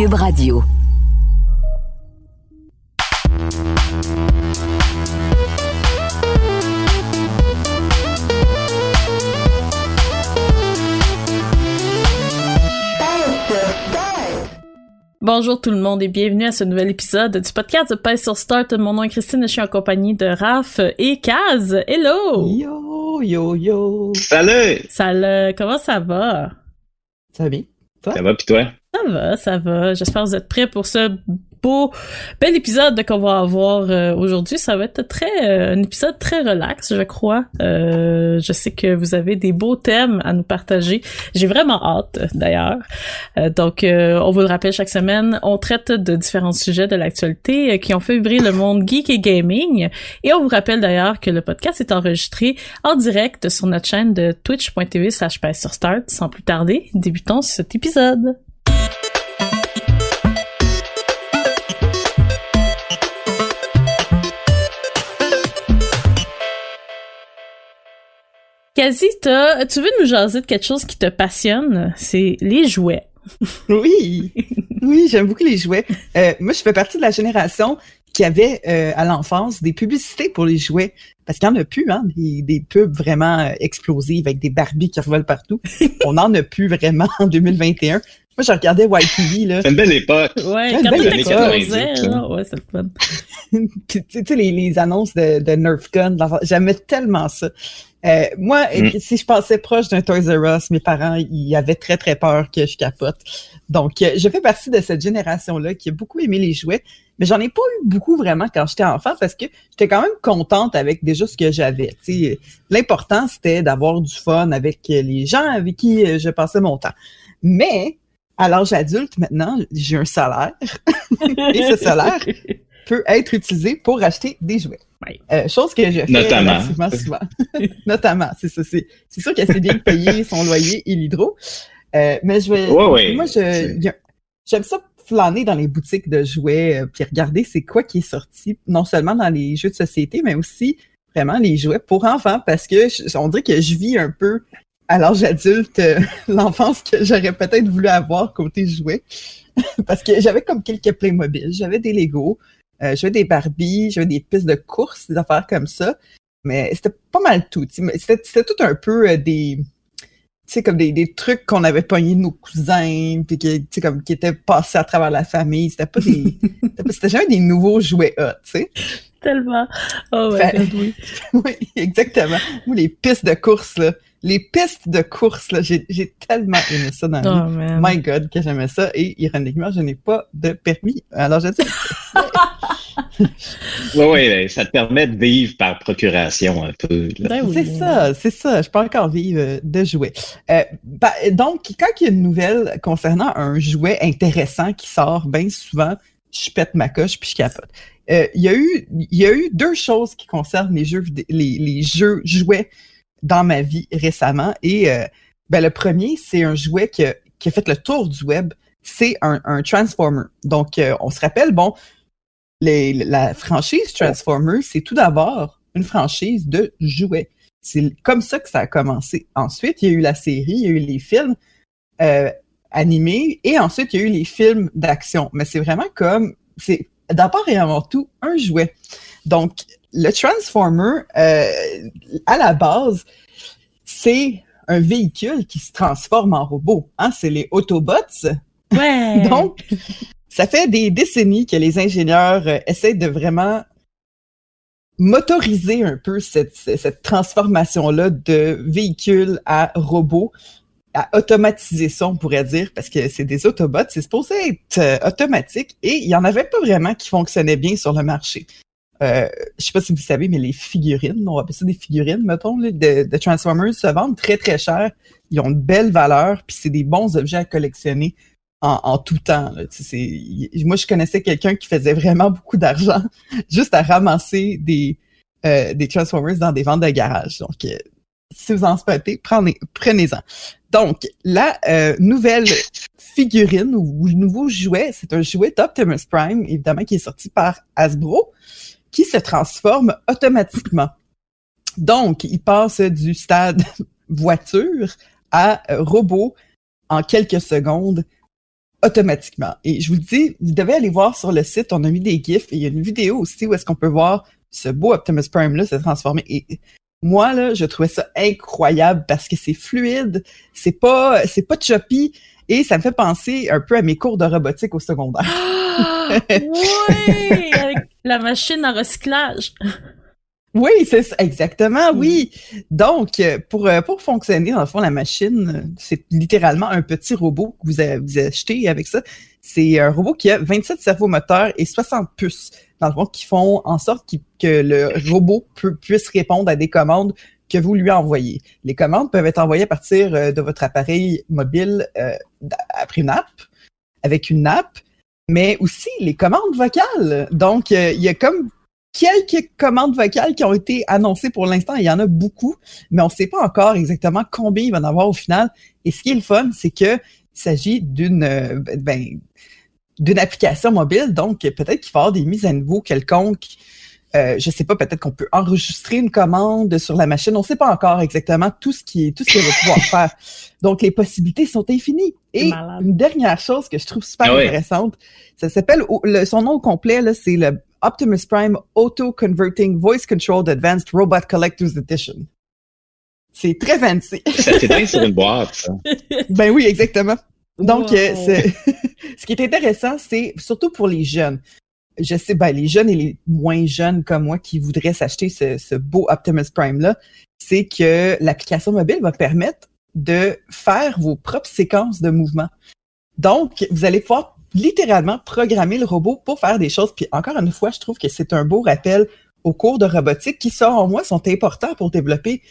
Cube Radio. Bonjour tout le monde et bienvenue à ce nouvel épisode du podcast de Pace sur Start. Mon nom est Christine, je suis en compagnie de Raph et Kaz. Hello! Yo, yo, yo! Salut! Salut, comment ça va? Ça va bien? Toi? Ça va pis toi? Ça va, ça va. J'espère que vous êtes prêts pour ce beau, bel épisode qu'on va avoir euh, aujourd'hui. Ça va être très euh, un épisode très relax, je crois. Euh, je sais que vous avez des beaux thèmes à nous partager. J'ai vraiment hâte, d'ailleurs. donc, on vous le rappelle chaque semaine, on traite de différents sujets de l'actualité qui ont fait vibrer le monde geek et gaming. Et on vous rappelle d'ailleurs que le podcast est enregistré en direct sur notre chaîne de twitch.tv slash sur start. Sans plus tarder, débutons cet épisode. Quasi, tu veux nous jaser de quelque chose qui te passionne? C'est les jouets. oui, oui, j'aime beaucoup les jouets. Euh, moi, je fais partie de la génération qui avait euh, à l'enfance des publicités pour les jouets. Parce qu'il n'y en a plus, hein, des, pubs vraiment euh, explosives avec des Barbies qui revolent partout. On n'en a plus vraiment en 2021. Moi, je regardais YTV, là. C'est une belle époque. Ouais, quand tout explosait, ouais, c'est le fun. tu sais, les, les, annonces de, de Nerf Gun, j'aimais tellement ça. Euh, moi, mm. si je passais proche d'un Toys R Us, mes parents, ils avaient très, très peur que je capote. Donc, euh, je fais partie de cette génération-là qui a beaucoup aimé les jouets, mais j'en ai pas eu beaucoup vraiment quand j'étais enfant parce que j'étais quand même contente avec déjà ce que j'avais. L'important, c'était d'avoir du fun avec les gens avec qui euh, je passais mon temps. Mais, à l'âge adulte, maintenant, j'ai un salaire. et ce salaire peut être utilisé pour acheter des jouets. Euh, chose que je fais Notamment. souvent. Notamment, c'est ça. C'est, c'est sûr qu'elle s'est bien payer son loyer et l'hydro. Euh, mais je vais. moi, je, j'aime ça flâner dans les boutiques de jouets, euh, puis regarder c'est quoi qui est sorti, non seulement dans les jeux de société, mais aussi vraiment les jouets pour enfants, parce que on dirait que je vis un peu à l'âge adulte l'enfance que j'aurais peut-être voulu avoir côté jouets. parce que j'avais comme quelques Playmobil, j'avais des Lego, euh, j'avais des Barbie, j'avais des pistes de course, des affaires comme ça. Mais c'était pas mal tout. C'était tout un peu euh, des. Tu sais, comme des, des trucs qu'on avait pognés de nos cousins, puis qui, comme, qui étaient passés à travers la famille. C'était pas des. c'était jamais des nouveaux jouets hot, tu sais. Tellement. Oh ouais, oui. oui, exactement. Ou les pistes de course, là les pistes de course, là, j'ai, tellement aimé ça dans la vie. Oh, My God, que j'aimais ça. Et ironiquement, je n'ai pas de permis. Alors, je dis. oui, oui, ça te permet de vivre par procuration un peu. Ben c'est ça, c'est ça. Je peux encore vivre euh, de jouets. Euh, bah, donc, quand il y a une nouvelle concernant un jouet intéressant qui sort bien souvent, je pète ma coche puis je capote. Euh, il y a eu il y a eu deux choses qui concernent les jeux les, les jeux jouets dans ma vie récemment. Et euh, ben, le premier, c'est un jouet qui a, qui a, fait le tour du web. C'est un, un, Transformer. Donc, euh, on se rappelle, bon, les, la franchise Transformer, c'est tout d'abord une franchise de jouets. C'est comme ça que ça a commencé. Ensuite, il y a eu la série, il y a eu les films euh, animés, et ensuite, il y a eu les films d'action. Mais c'est vraiment comme, c'est d'abord et avant tout un jouet. Donc, le Transformer, euh, à la base, c'est un véhicule qui se transforme en robot. Hein? C'est les Autobots. Ouais. Donc, ça fait des décennies que les ingénieurs euh, essaient de vraiment motoriser un peu cette, cette transformation-là de véhicule à robot, à automatiser ça, on pourrait dire, parce que c'est des Autobots, c'est supposé être euh, automatique et il y en avait pas vraiment qui fonctionnaient bien sur le marché. Euh, je sais pas si vous savez, mais les figurines, on va appeler ça des figurines, mettons, de, de, Transformers se vendent très très cher. Ils ont une belle valeur, puis c'est des bons objets à collectionner. en, tout temps. moi, je connaissais quelqu'un qui faisait vraiment beaucoup d'argent juste à ramasser des, euh, des Transformers dans des ventes de garage. Donc, euh, si vous en spottez, prenez, prenez-en. Donc, la euh, nouvelle figurine ou nouveau jouet, c'est un jouet d'Optimus Prime, évidemment, qui est sorti par Hasbro, qui se transforme automatiquement. Donc, il passe du stade voiture à robot en quelques secondes automatiquement. Et je vous le dis, vous devez aller voir sur le site, on a mis des gifs et il y a une vidéo aussi où est-ce qu'on peut voir ce beau Optimus Prime-là se transformer. Et moi, là, je trouvais ça incroyable parce que c'est fluide, c'est pas, c'est pas choppy et ça me fait penser un peu à mes cours de robotique au secondaire. Oui! Avec la machine à recyclage. Oui, c'est ça, exactement, oui. Donc, euh, pour, euh, pour fonctionner, dans le fond, la machine, c'est littéralement un petit robot que vous, avez, vous achetez avec ça. C'est un robot qui a 27 cerveaux moteurs et 60 puces, dans le fond, qui font en sorte que le robot puisse répondre à des commandes que vous lui envoyez. Les commandes peuvent être envoyées à partir euh, de votre appareil mobile après une app, avec une app, mais aussi les commandes vocales. Donc, il y a comme quelques commandes vocales qui ont été annoncées pour l'instant. Il y en a beaucoup, mais on ne sait pas encore exactement combien il va en avoir au final. Et ce qui est le fun, c'est que il s'agit d'une euh, ben, d'une application mobile, donc peut-être qu'il va y avoir des mises à niveau quelconques. Euh, je sais pas, peut-être qu'on peut enregistrer une commande sur la machine. On ne sait pas encore exactement tout ce qui tout ce qu'il va pouvoir faire. Donc les possibilités sont infinies. Et une dernière chose que je trouve super ah intéressante, ça s'appelle son nom complet là, c'est le Optimus Prime Auto Converting Voice Controlled Advanced Robot Collector's Edition. C'est très fancy. Ça sur une boîte, ça. Ben oui, exactement. Donc, euh, ce qui est intéressant, c'est surtout pour les jeunes. Je sais, ben, les jeunes et les moins jeunes comme moi qui voudraient s'acheter ce, ce beau Optimus Prime-là, c'est que l'application mobile va permettre de faire vos propres séquences de mouvement. Donc, vous allez pouvoir littéralement programmer le robot pour faire des choses. Puis encore une fois, je trouve que c'est un beau rappel aux cours de robotique qui, selon moi, sont importants pour développer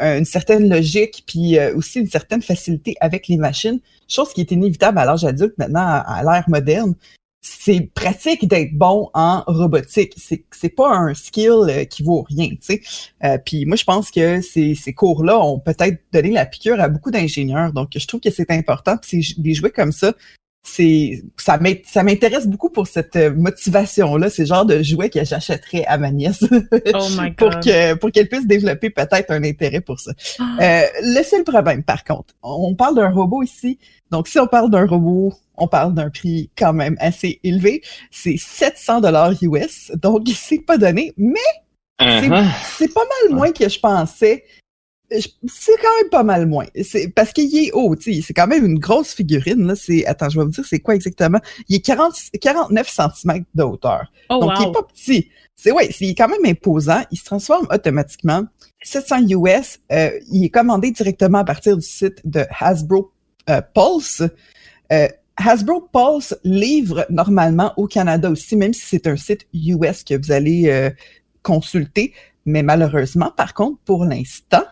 une certaine logique puis euh, aussi une certaine facilité avec les machines, chose qui est inévitable à l'âge adulte maintenant à, l'ère moderne. C'est pratique d'être bon en robotique. C'est c'est pas un skill euh, qui vaut rien, tu sais. Euh, puis moi je pense que ces, ces cours-là ont peut-être donné la piqûre à beaucoup d'ingénieurs. Donc je trouve que c'est important. Puis des jouets comme ça, c'est ça m'intéresse beaucoup pour cette euh, motivation là c'est le genre de jouet que j'achèterais à ma nièce oh pour que pour qu'elle puisse développer peut-être un intérêt pour ça ah. euh, le seul problème par contre on parle d'un robot ici donc si on parle d'un robot on parle d'un prix quand même assez élevé c'est 700 dollars US donc c'est pas donné mais uh-huh. c'est pas mal moins que je pensais c'est quand même pas mal moins. C'est parce qu'il est haut, c'est quand même une grosse figurine là, c'est attends, je vais vous dire c'est quoi exactement. Il est 40 49 cm de hauteur. Oh, Donc il est pas petit. C'est ouais, c'est quand même imposant, il se transforme automatiquement. 700 US, euh, il est commandé directement à partir du site de Hasbro euh, Pulse. Euh, Hasbro Pulse livre normalement au Canada aussi, même si c'est un site US que vous allez consulter. Mais malheureusement, par contre, pour l'instant,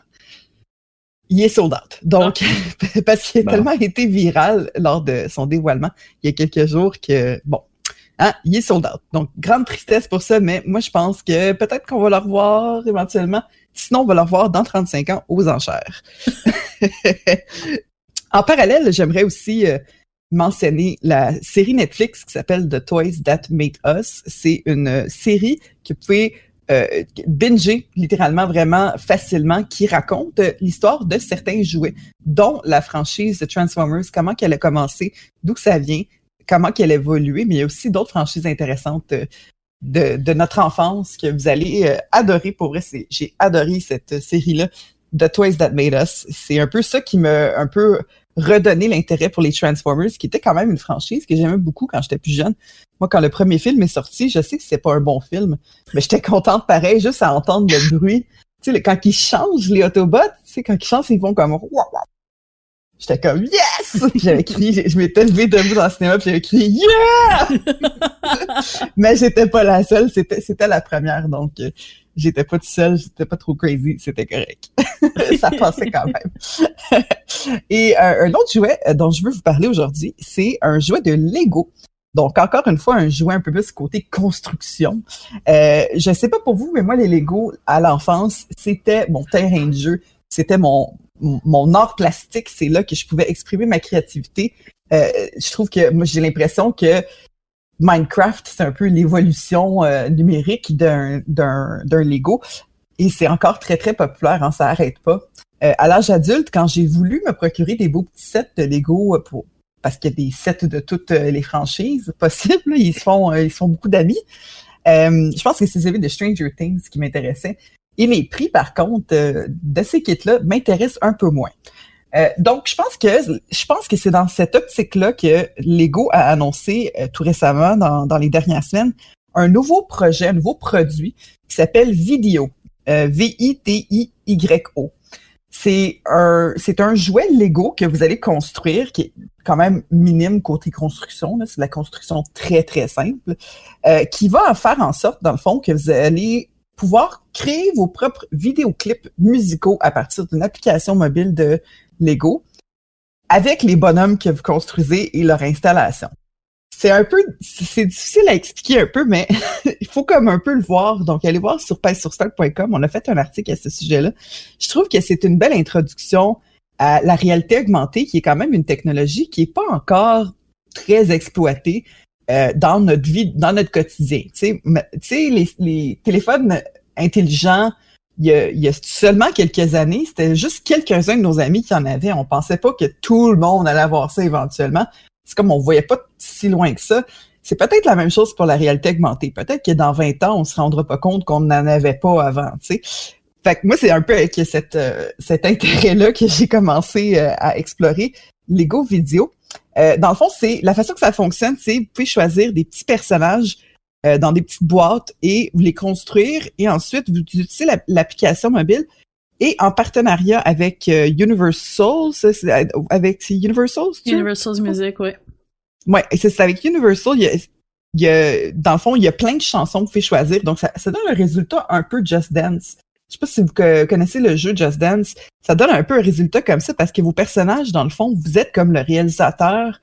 il est sold out. Donc, ah. parce qu'il a tellement été viral lors de son dévoilement il y a quelques jours que, bon, hein, il est sold out. Donc, grande tristesse pour ça, mais moi, je pense que peut-être qu'on va le revoir éventuellement. Sinon, on va le revoir dans 35 ans aux enchères. en parallèle, j'aimerais aussi euh, mentionner la série Netflix qui s'appelle The Toys That Made Us. C'est une euh, série que vous pouvez euh, binger littéralement vraiment facilement qui raconte l'histoire de certains jouets, dont la franchise Transformers, comment qu'elle a commencé, d'où ça vient, comment qu'elle a évolué, mais il y a aussi d'autres franchises intéressantes euh, de, notre enfance que vous allez adorer. Pour vrai, j'ai adoré cette série-là, The Toys That Made Us. C'est un peu ça qui m'a un peu redonné l'intérêt pour les Transformers, qui était quand même une franchise que j'aimais beaucoup quand j'étais plus jeune. Moi, quand le premier film est sorti, je sais que c'est pas un bon film, mais j'étais contente pareil, juste à entendre le bruit. Tu sais, quand ils changent les Autobots, tu sais, quand ils changent, ils vont comme J'étais comme yes! J'avais crié, je m'étais levé debout dans le cinéma, puis j'avais crié yeah! mais j'étais pas la seule, c'était c'était la première, donc euh, j'étais pas tout seul, j'étais pas trop crazy, c'était correct. ça passait quand même. Et euh, un autre jouet euh, dont je veux vous parler aujourd'hui, c'est un jouet de Lego. Donc, encore une fois, un jouet un peu plus côté construction. Euh, je sais pas pour vous, mais moi, les Lego, à l'enfance, c'était mon terrain de jeu. C'était mon, mon art plastique. C'est là que je pouvais exprimer ma créativité. Euh, je trouve que moi, j'ai l'impression que Minecraft, c'est un peu l'évolution euh, numérique d'un, Lego. Et c'est encore très, très populaire, hein, ça arrête pas. Euh, à l'âge adulte, quand j'ai voulu me procurer des beaux petits sets de Lego pour parce qu'il y a des sets de toutes euh, les franchises possibles, ils se font, ils font beaucoup d'amis. je pense que c'est celui de Stranger Things qui m'intéressait. Et les prix, par contre, de ces kits-là m'intéressent un peu moins. Euh, donc, je pense que je pense que c'est dans cette optique-là que Lego a annoncé euh, tout récemment, dans, dans, les dernières semaines, un nouveau projet, un nouveau produit qui s'appelle Video, euh, V-I-T-I-Y-O. C'est un, c'est un jouet Lego que vous allez construire, qui est quand même minime côté construction. C'est de la construction très, très simple, qui va faire en sorte, dans le fond, que vous allez pouvoir créer vos propres vidéoclips musicaux à partir d'une application mobile de Lego avec les bonhommes que vous construisez et leur installation. C'est un peu, c'est difficile à expliquer un peu, mais il faut comme un peu le voir. Donc, allez voir sur pèssurstock.com. On a fait un article à ce sujet-là. Je trouve que c'est une belle introduction à la réalité augmentée, qui est quand même une technologie qui est pas encore très exploitée euh, dans notre vie, dans notre quotidien. Tu sais, les, les téléphones intelligents il y, a, seulement quelques années, c'était juste quelques-uns de nos amis qui en avaient. On pensait pas que tout le monde allait avoir ça éventuellement. C'est comme on voyait pas si loin que ça. C'est peut-être la même chose pour la réalité augmentée. Peut-être que dans 20 ans, on se rendra pas compte qu'on n'en avait pas avant, tu sais. Fait que moi, c'est un peu avec cette, euh, cet intérêt-là que j'ai commencé euh, à explorer Lego Vidéo. Euh, dans le fond, c'est la façon que ça fonctionne, c'est vous pouvez choisir des petits personnages euh, dans des petites boîtes et vous les construire. Et ensuite vous utilisez l'application mobile et en partenariat avec euh, Universal, euh, avec Universal, Universal Music, oui. Ouais, c'est avec Universal, il y, a, il y a, dans le fond, il y a plein de chansons que vous pouvez choisir, donc ça, ça donne un résultat un peu Just Dance. Je sais pas si vous connaissez le jeu Just Dance, ça donne un peu un résultat comme ça parce que vos personnages, dans le fond, vous êtes comme le réalisateur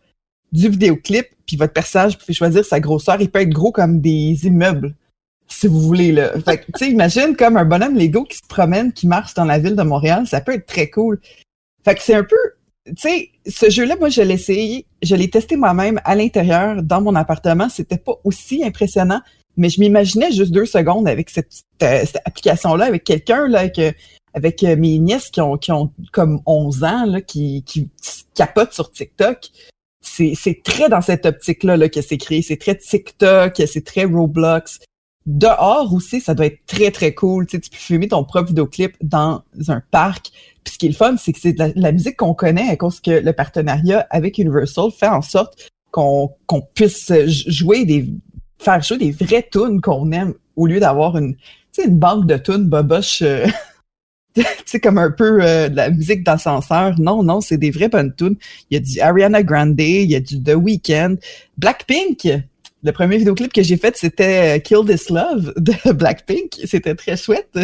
du vidéoclip, puis votre personnage, vous pouvez choisir sa grosseur. Il peut être gros comme des immeubles, si vous voulez. Là. Fait que, tu sais, imagine comme un bonhomme Lego qui se promène, qui marche dans la ville de Montréal. Ça peut être très cool. Fait que c'est un peu... Tu sais, ce jeu-là, moi, je l'ai essayé. Je l'ai testé moi-même à l'intérieur, dans mon appartement. C'était pas aussi impressionnant, mais je m'imaginais juste deux secondes avec cette, euh, cette application-là, avec quelqu'un, là, avec, avec euh, mes nièces qui ont, qui ont comme 11 ans, là, qui, qui capotent sur TikTok c'est très dans cette optique-là là, que c'est créé. C'est très TikTok, c'est très Roblox. Dehors aussi, ça doit être très, très cool. Tu, sais, tu peux filmer ton propre vidéoclip dans un parc. Puis ce qui est le fun, c'est que c'est de la, musique qu'on connaît à cause que le partenariat avec Universal fait en sorte qu'on qu'on puisse jouer des faire jouer des vraies tunes qu'on aime au lieu d'avoir une, tu sais, une banque de tunes boboche euh, tu sais, comme un peu euh, de la musique d'ascenseur. Non, non, c'est des vraies bonnes tunes. Il y a du Ariana Grande, il y a du The Weeknd. Blackpink, le premier vidéoclip que j'ai fait, c'était euh, Kill This Love de Blackpink. C'était très chouette.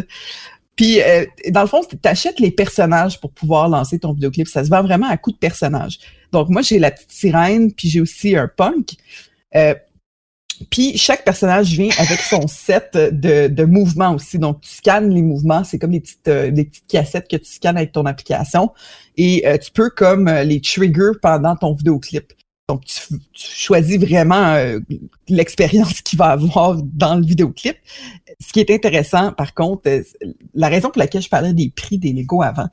Puis, euh, dans le fond, tu achètes les personnages pour pouvoir lancer ton vidéoclip. Ça se vend vraiment à coup de personnages. Donc, moi, j'ai la petite sirène, puis j'ai aussi un punk. Puis chaque personnage vient avec son set de, de mouvements aussi. Donc, tu scannes les mouvements. C'est comme des petites, euh, des petites cassettes que tu scannes avec ton application. Et euh, tu peux comme euh, les trigger pendant ton vidéoclip. Donc, tu, choisis vraiment l'expérience qu'il va avoir dans le vidéoclip. Ce qui est intéressant, par contre, la raison pour laquelle je parlais des prix des Lego avant,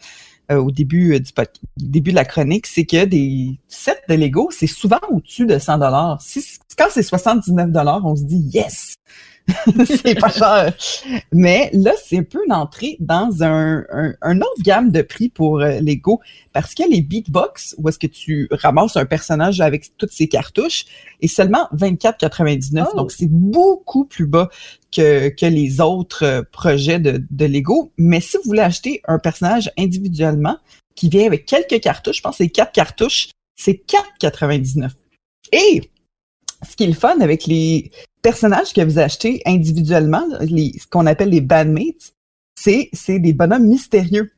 au début du début de la chronique, c'est que des sets de Lego, c'est souvent au-dessus de 100 dollars. Si quand c'est 79 dollars, on se dit yes, c'est pas cher. Mais là, c'est un peu une entrée dans un, un, autre gamme de prix pour euh, Lego parce que les beatbox, où est-ce que tu ramasses un personnage avec toutes ses cartouches, est seulement 24,99. Donc, c'est beaucoup plus bas que, que les autres euh, projets de, de Lego. Mais si vous voulez acheter un personnage individuellement qui vient avec quelques cartouches, je pense que c'est quatre cartouches, c'est 4,99. Et ce qui est le fun avec les personnages que vous achetez individuellement, les, ce qu'on appelle les bandmates, c'est, c'est des bonhommes mystérieux.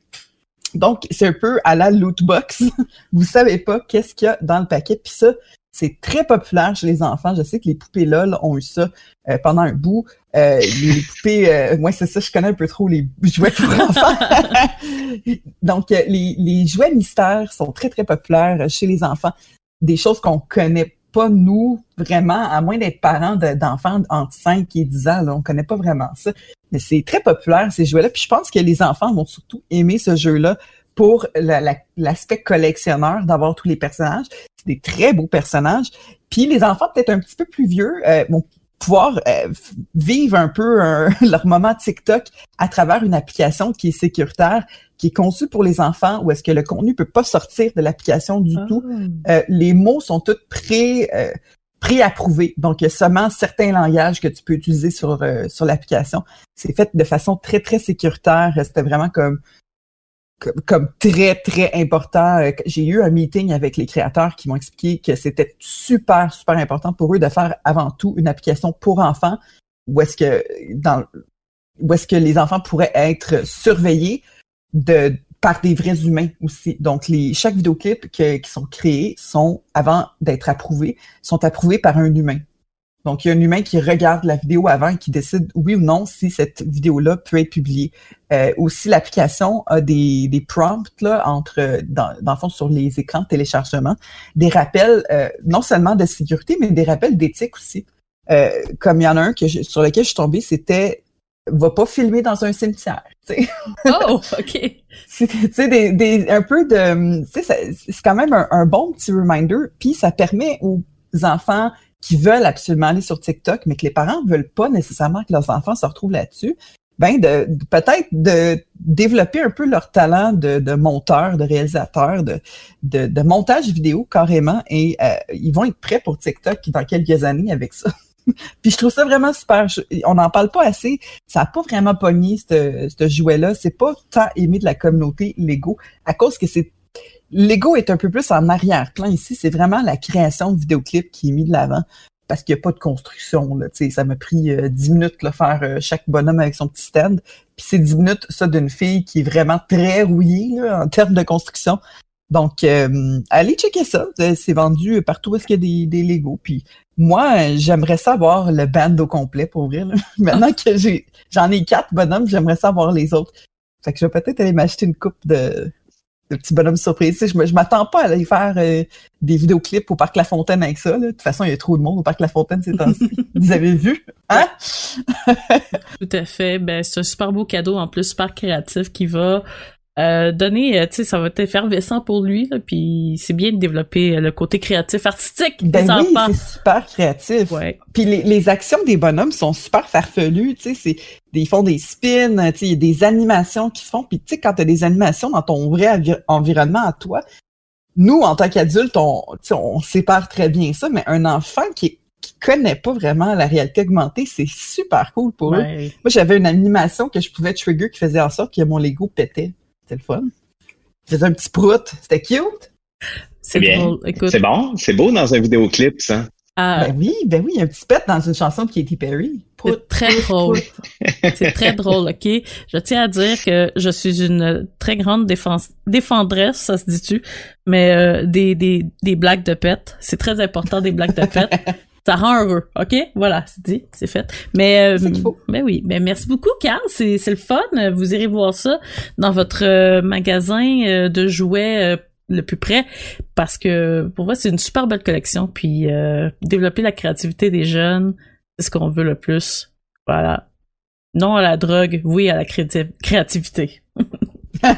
Donc, c'est un peu à la loot box. vous savez pas qu'est-ce qu'il y a dans le paquet. Puis ça, c'est très populaire chez les enfants. Je sais que les poupées LOL ont eu ça euh, pendant un bout. Euh, les poupées, euh, moi c'est ça, je connais un peu trop les jouets pour enfants. Donc, les, les jouets mystères sont très, très populaires chez les enfants. Des choses qu'on connaît pas, nous, vraiment, à moins d'être parents d'enfants entre 5 et 10 ans, là, on connaît pas vraiment ça. Mais c'est très populaire, ces jouets-là. Puis je pense que les enfants vont surtout aimer ce jeu-là pour l'aspect collectionneur d'avoir tous les personnages. C'est des très beaux personnages. Puis les enfants peut-être un petit peu plus vieux euh, vont pouvoir euh, vivre un peu leur moment TikTok à travers une application qui est sécuritaire, qui est conçue pour les enfants, où est-ce que le contenu peut pas sortir de l'application du Ah. tout. Euh, les mots sont tous pré euh, pré-approuvés. Donc, il y a seulement certains langages que tu peux utiliser sur euh, sur l'application. C'est fait de façon très très sécuritaire. C'était vraiment comme comme, comme très, très important. Euh, J'ai eu un meeting avec les créateurs qui m'ont expliqué que c'était super, super important pour eux de faire avant tout une application pour enfants où est-ce que dans où est-ce que les enfants pourraient être surveillés de par des vrais humains aussi. Donc, les chaque vidéoclip que- qui sont créés sont, avant d'être approuvés, sont approuvés par un humain. Donc, il y a un humain qui regarde la vidéo avant et qui décide oui ou non si cette vidéo-là peut être publiée. Euh, aussi, l'application a des, des prompts là, entre, dans, dans le fond, sur les écrans de téléchargement, des rappels euh, non seulement de sécurité, mais des rappels d'éthique aussi. Euh, comme il y en a un que je- sur lequel je suis tombée, c'était va pas filmer dans un cimetière. Oh, ok. C'est tu sais, des, des, un peu de. tu sais, ça- C'est quand même un, un bon petit reminder. Puis ça permet aux enfants qui veulent absolument aller sur TikTok, mais que les parents veulent pas nécessairement que leurs enfants se retrouvent là-dessus, ben de, peut-être de développer un peu leur talent de, de monteur, de réalisateur, de, de, de montage vidéo carrément, et euh, ils vont être prêts pour TikTok dans quelques années avec ça. Puis je trouve ça vraiment super. On n'en parle pas assez. Ça n'a pas vraiment pogné ce ce jouet-là. C'est pas tant aimé de la communauté Lego à cause que c'est Lego est un peu plus en arrière-plan ici. C'est vraiment la création de vidéoclips qui est mis de l'avant parce qu'il n'y a pas de construction. Là. Ça m'a pris euh, 10 minutes de faire euh, chaque bonhomme avec son petit stand. Puis c'est 10 minutes, ça, d'une fille qui est vraiment très rouillée là, en termes de construction. Donc, euh, allez checker ça. Euh, C'est vendu partout où est-ce qu'il y a des, des Lego. Moi, j'aimerais savoir le band au complet pour vrai. là. Maintenant que j'ai j'en ai quatre bonhommes, j'aimerais savoir les autres. Fait que je vais peut-être aller m'acheter une coupe de, de petits bonhommes surprises. Tu sais, je je m'attends pas à aller faire euh, des vidéoclips au Parc La Fontaine avec ça. là. De toute façon, il y a trop de monde au Parc La Fontaine ces temps-ci. Vous avez vu? Hein? Tout à fait. Ben, c'est un super beau cadeau, en plus, super créatif, qui va euh, donner, euh, tu sais, ça va être effervescent pour lui, là, puis c'est bien de développer euh, le côté créatif, artistique Ben des oui, enfants. c'est super créatif. Ouais. Puis les, les actions des bonhommes sont super farfelues, tu sais, ils font des spins, tu sais, il y a des animations qui se font. Puis tu sais, quand tu as des animations dans ton vrai environnement à toi, nous, en tant qu'adultes, on, on sépare très bien ça, mais un enfant qui qui connaît pas vraiment la réalité augmentée, c'est super cool pour eux. Moi, j'avais une animation que je pouvais trigger qui faisait en sorte que mon Lego pétait. C'était le fun. Je faisais un petit prout. C'était cute. C'est bien. drôle. Écoute, C'est bon, c'est beau dans un vidéoclip, ça. ah, Ben oui, ben oui, il y a un petit pet dans une chanson de Katy Perry. C'est très drôle. C'est très drôle, ok? Je tiens à dire que je suis une très grande défense, défendresse, ça se dit-tu, mais euh, des, des, des blagues de pète. C'est très important, des blagues de pète. Ça rend heureux, ok? Voilà, c'est dit, c'est fait. Mais, euh, faut. ben oui, ben merci beaucoup, Carl, c'est, c'est le fun. Vous irez voir ça dans votre euh, magasin euh, de jouets euh, le plus près, parce que pour moi, c'est une super belle collection. Puis euh, développer la créativité des jeunes, c'est ce qu'on veut le plus. Voilà. Non à la drogue, oui à la créati- créativité.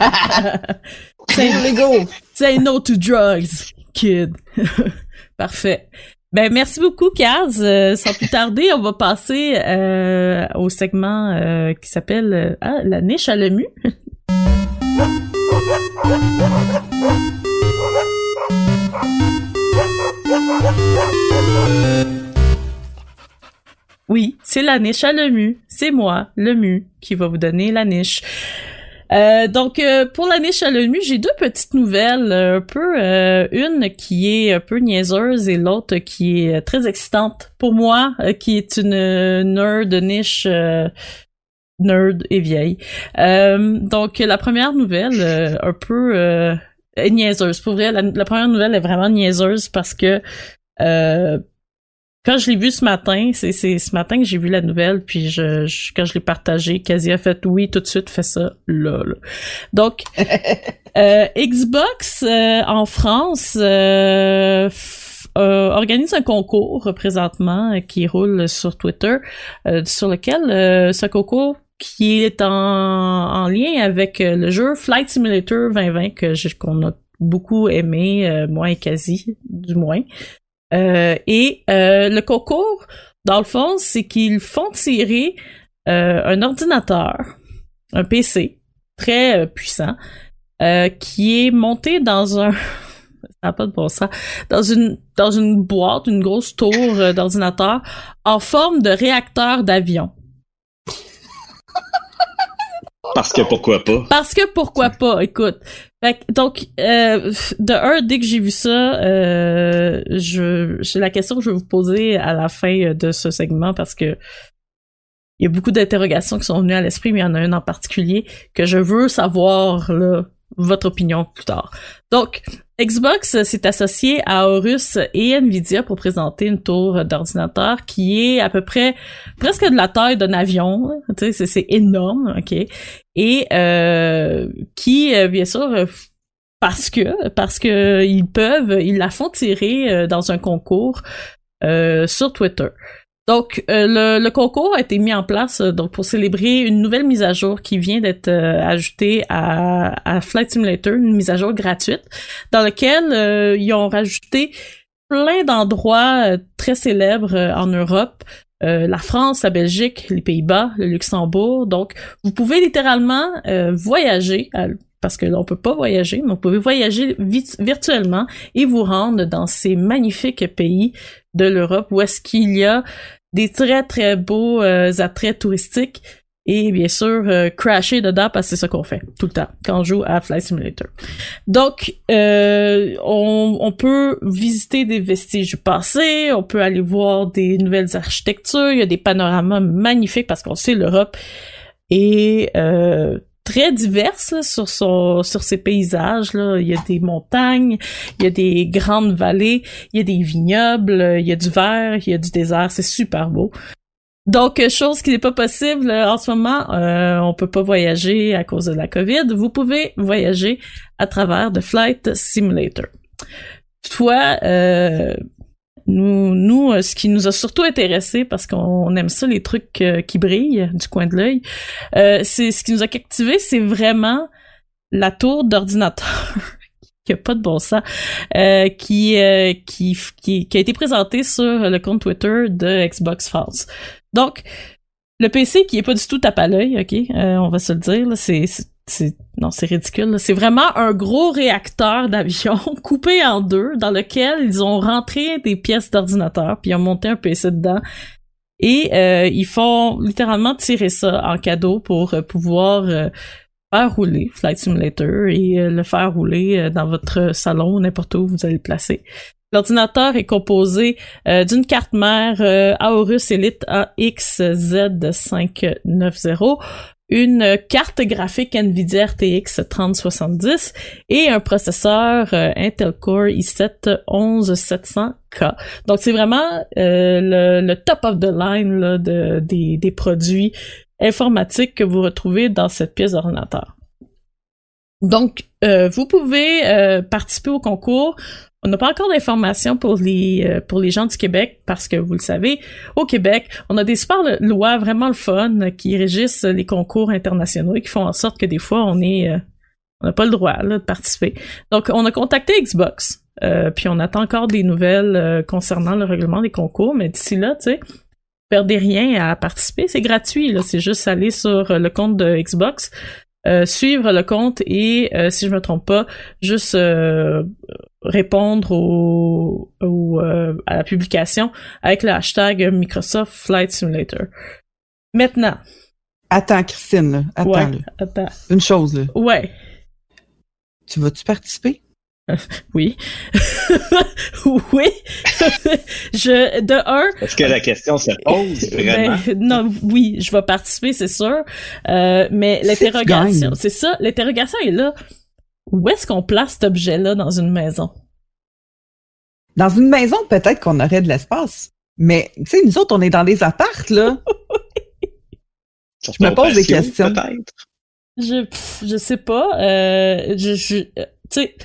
Say no to drugs, kid. Parfait. Ben merci beaucoup, Kaz. Euh, sans plus tarder, on va passer euh, au segment euh, qui s'appelle euh, ah, la niche à l'EMU. Oui, c'est la niche à l'EMU. C'est moi, l'EMU, qui va vous donner la niche. Euh, donc euh, pour la niche à l'ONU, j'ai deux petites nouvelles, euh, un peu une qui est un peu niaiseuse et l'autre qui est très excitante pour moi, qui est une nerd niche nerd et vieille. donc la première nouvelle, un peu niaiseuse. Pour vrai, la, la, première nouvelle est vraiment niaiseuse parce que quand je l'ai vu ce matin, c'est ce matin que j'ai vu la nouvelle, puis je, quand je l'ai partagé, Quasi a fait oui, tout de suite, fais ça là. Donc, euh, Xbox euh, en France euh, organise un concours présentement qui roule sur Twitter, sur lequel ce concours qui est en, en lien avec le jeu Flight Simulator 2020 que qu'on a beaucoup aimé, moi et Quasi, du moins. Euh, et euh, le concours, dans le fond, c'est qu'ils font tirer euh, un ordinateur, un PC très puissant, qui est monté dans un ça pas de bon sens, dans une dans une boîte, une grosse tour d'ordinateur en forme de réacteur d'avion. Parce que pourquoi pas? Parce que pourquoi pas, écoute. donc, euh, de un, dès que j'ai vu ça, euh, je, j'ai la question que je vais vous poser à la fin de ce segment parce que il y a beaucoup d'interrogations qui sont venues à l'esprit, mais il y en a une en particulier que je veux savoir là, votre opinion plus tard. Donc, Xbox s'est associé à Horus et Nvidia pour présenter une tour d'ordinateur qui est à peu près presque de la taille d'un avion. C'est énorme, ok? Et euh, qui, euh, bien sûr, parce que parce que ils peuvent, ils la font tirer euh, dans un concours sur Twitter. Donc, euh, le, concours a été mis en place euh, donc pour célébrer une nouvelle mise à jour qui vient d'être euh, ajoutée à, Flight Simulator, une mise à jour gratuite, dans laquelle ils ont rajouté plein d'endroits très célèbres en Europe. la France, la Belgique, les Pays-Bas, le Luxembourg. Donc, vous pouvez littéralement voyager parce que là, on peut pas voyager, mais vous pouvez voyager virtuellement et vous rendre dans ces magnifiques pays de l'Europe où est-ce qu'il y a des très très beaux euh, attraits touristiques et bien sûr euh, crasher dedans parce que c'est ça qu'on fait tout le temps quand on joue à Flight Simulator. Donc euh, on, on, peut visiter des vestiges du passé, on peut aller voir des nouvelles architectures, il y a des panoramas magnifiques parce qu'on sait l'Europe et euh, très diverse sur son sur ses paysages là. Il y a des montagnes, il y a des grandes vallées, il y a des vignobles, il y a du vert, il y a du désert. C'est super beau. Donc, chose qui n'est pas possible en ce moment, euh, on peut pas voyager à cause de la COVID. Vous pouvez voyager à travers de Flight Simulator. Toutefois, euh, nous, nous, euh, ce qui nous a surtout intéressé, parce qu'on aime ça, les trucs euh, qui brillent du coin de l'œil, euh, c'est ce qui nous a captivé, c'est vraiment la tour d'ordinateur qui a pas de bon sens, qui, qui, qui, qui, a été présentée sur le compte Twitter de Xbox France. Donc, le PC qui est pas du tout tape à l'œil, ok, on va se le dire, c'est c'est non, c'est ridicule. C'est vraiment un gros réacteur d'avion coupé en deux dans lequel ils ont rentré des pièces d'ordinateur puis ils ont monté un PC dedans. Et euh, ils font littéralement tirer ça en cadeau pour euh, pouvoir euh, faire rouler Flight Simulator et le faire rouler dans votre salon, n'importe où vous allez le placer. L'ordinateur est composé d'une carte mère Aorus Elite AXZ590, une carte graphique Nvidia RTX 3070 et un processeur euh, Intel Core i7 11700K. Donc c'est vraiment euh, le, top of the line là, de, des, des produits informatiques que vous retrouvez dans cette pièce d'ordinateur. Donc, euh, vous pouvez participer au concours. On n'a pas encore d'informations pour les euh, pour les gens du Québec parce que vous le savez, au Québec, on a des super lois vraiment le fun qui régissent les concours internationaux et qui font en sorte que des fois on est euh, on n'a pas le droit de participer. Donc on a contacté Xbox, euh, puis on attend encore des nouvelles concernant le règlement des concours, mais d'ici là, tu sais, perdez rien à participer, c'est gratuit là, c'est juste aller sur le compte de Xbox. suivre le compte et si je me trompe pas, juste répondre au, euh, à la publication avec le hashtag Microsoft Flight Simulator. Maintenant, Attends, Christine, là. Attends, ouais, là. attends. Une chose, là. Ouais. Tu vas-tu participer? Oui. oui. je, de un, Est-ce que la question se pose vraiment? Ben, non, oui, je vais participer, c'est sûr. Euh, mais l'interrogation, c'est ça, l'interrogation est là. Où est-ce qu'on place cet objet-là dans une maison? Dans une maison, peut-être qu'on aurait de l'espace. Mais, tu sais, nous autres, on est dans des appartes, là. Je me pose des questions. Peut-être. Je, pff, je sais pas. Euh, je, je, tu sais,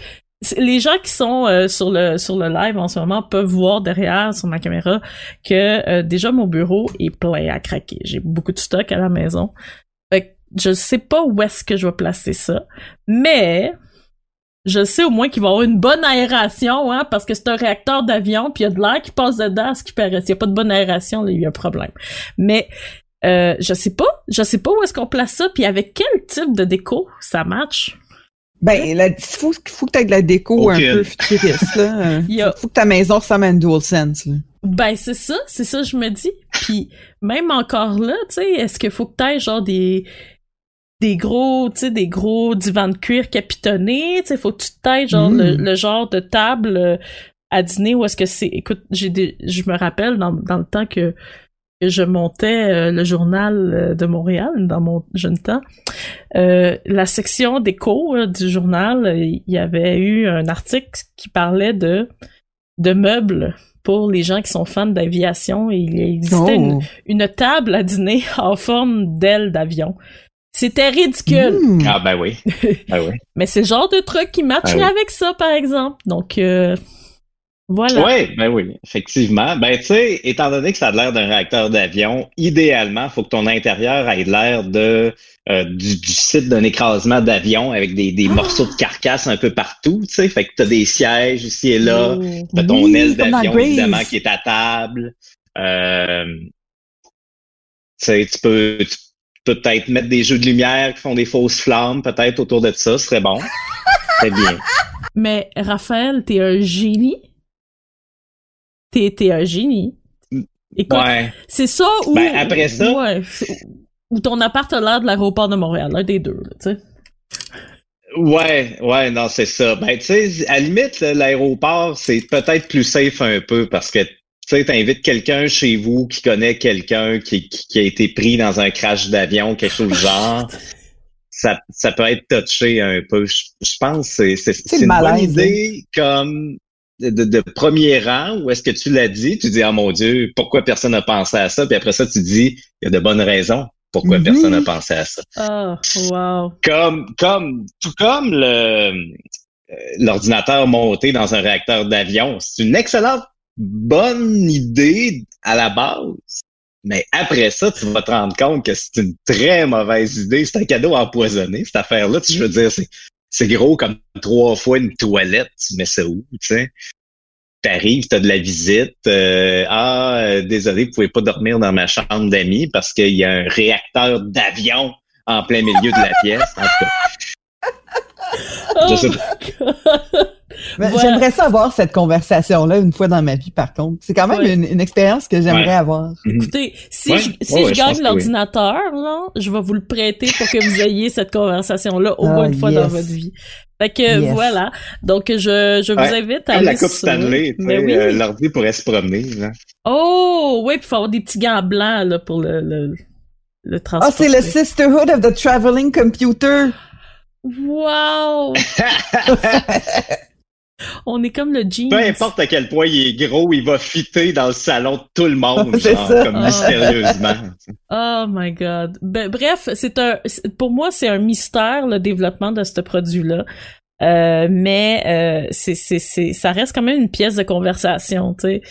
les gens qui sont euh, sur le sur le live en ce moment peuvent voir derrière sur ma caméra que euh, déjà mon bureau est plein à craquer. J'ai beaucoup de stock à la maison. Fait que je sais pas où est-ce que je vais placer ça, mais je sais au moins qu'il va y avoir une bonne aération, hein, parce que c'est un réacteur d'avion, puis il y a de l'air qui passe dedans, ce qui paraît. S'il y a pas de bonne aération, là, il y a un problème. Mais euh, je sais pas, je sais pas où est-ce qu'on place ça, puis avec quel type de déco ça match. Ben, il faut, faut que tu aies de la déco un peu futuriste, là. Il a- Faut que ta maison ressemble à une DualSense, là. Ben c'est ça, c'est ça je me dis. Puis même encore là, tu sais, est-ce qu'il faut que t'aies genre des des gros, tu sais, des gros divans de cuir capitonnés, tu sais, faut que tu t'aies genre Mm. le, le genre de table euh, à dîner où est-ce que c'est. Écoute, j'ai des, je me rappelle dans, dans le temps que que je montais euh, le journal euh, de Montréal dans mon jeune temps, euh, la section déco du journal, il y avait eu un article qui parlait de de meubles pour les gens qui sont fans d'aviation et il existait une, Oh. une table à dîner en forme d'aile d'avion. C'était ridicule, Mm. Ah ben oui. Ah oui. mais c'est le genre de truc qui matcherait Ah oui. avec ça, par exemple. Donc, euh, voilà. Oui, ben oui, effectivement. Ben, tu sais, étant donné que ça a l'air d'un réacteur d'avion, idéalement, il faut que ton intérieur ait l'air de euh, du, du site d'un écrasement d'avion avec des, des Ah! morceaux de carcasse un peu partout, tu sais. Fait que t'as des sièges ici et là. Oh. T'as ton Oui, aile d'avion, évidemment, qui est à table. Euh, tu sais, tu peux, tu peux peut-être mettre des jeux de lumière qui font des fausses flammes, peut-être autour de ça, ce serait bon. Très bien. Mais Raphaël, t'es un génie. T'es, t'es un génie. Écoute, Ouais. c'est ça ou... Ben, après ça- Ouais, ou ton appart a l'air de l'aéroport de Montréal, un des deux, tu sais. Ouais, ouais, non, c'est ça. Ben, tu sais, à la limite, l'aéroport, c'est peut-être plus safe un peu parce que, tu sais, t'invites quelqu'un chez vous qui connaît quelqu'un qui, qui, qui a été pris dans un crash d'avion, quelque chose du genre. Ça, ça peut être touché un peu. Je, je pense que c'est, une bonne malaise, idée comme de, de- de premier rang où est-ce que tu l'as dit, tu dis, ah mon Dieu, pourquoi personne n'a pensé à ça? Puis après ça, tu dis, il y a de bonnes raisons pourquoi Mhm. personne n'a pensé à ça Ah, wow. comme comme tout comme le euh, l'ordinateur monté dans un réacteur d'avion, c'est une excellente bonne idée à la base. Mais après ça, tu vas te rendre compte que c'est une très mauvaise idée. C'est un cadeau empoisonné, cette affaire-là. Tu- Je veux dire, c'est, gros comme trois fois une toilette. Tu mets ça où, tu sais? T'arrives, t'as de la visite. euh, ah, euh, désolé, vous pouvez pas dormir dans ma chambre d'amis parce qu'il y a un réacteur d'avion en plein milieu de la pièce. En tout cas, Oh Je sais my God. Mais Voilà. J'aimerais ça avoir cette conversation-là une fois dans ma vie, par contre. C'est quand même Ouais. une, une expérience que j'aimerais Ouais. avoir. Écoutez, si Ouais, je, si ouais, je gagne oui. l'ordinateur, je vais vous le prêter pour que vous ayez cette conversation-là au Ah, moins une fois dans votre vie. Fait que Yes. voilà. Donc je, je vous Ouais, invite à Comme la aller Coupe sur- Stanley, sais, oui. euh, l'ordi pourrait se promener. là. Oh, oui, puis il faut avoir des petits gants blancs là, pour le, le, le Ah, transport. c'est le Sisterhood of the Traveling Computer. Wow! On est comme le jeans. Peu importe à quel point il est gros, il va fitter dans le salon de tout le monde, C'est genre, ça. comme mystérieusement. Oh my god. Ben, bref, c'est un, pour moi, c'est un mystère le développement de ce produit-là. Euh, mais euh, c'est, c'est, c'est, ça reste quand même une pièce de conversation, tu sais.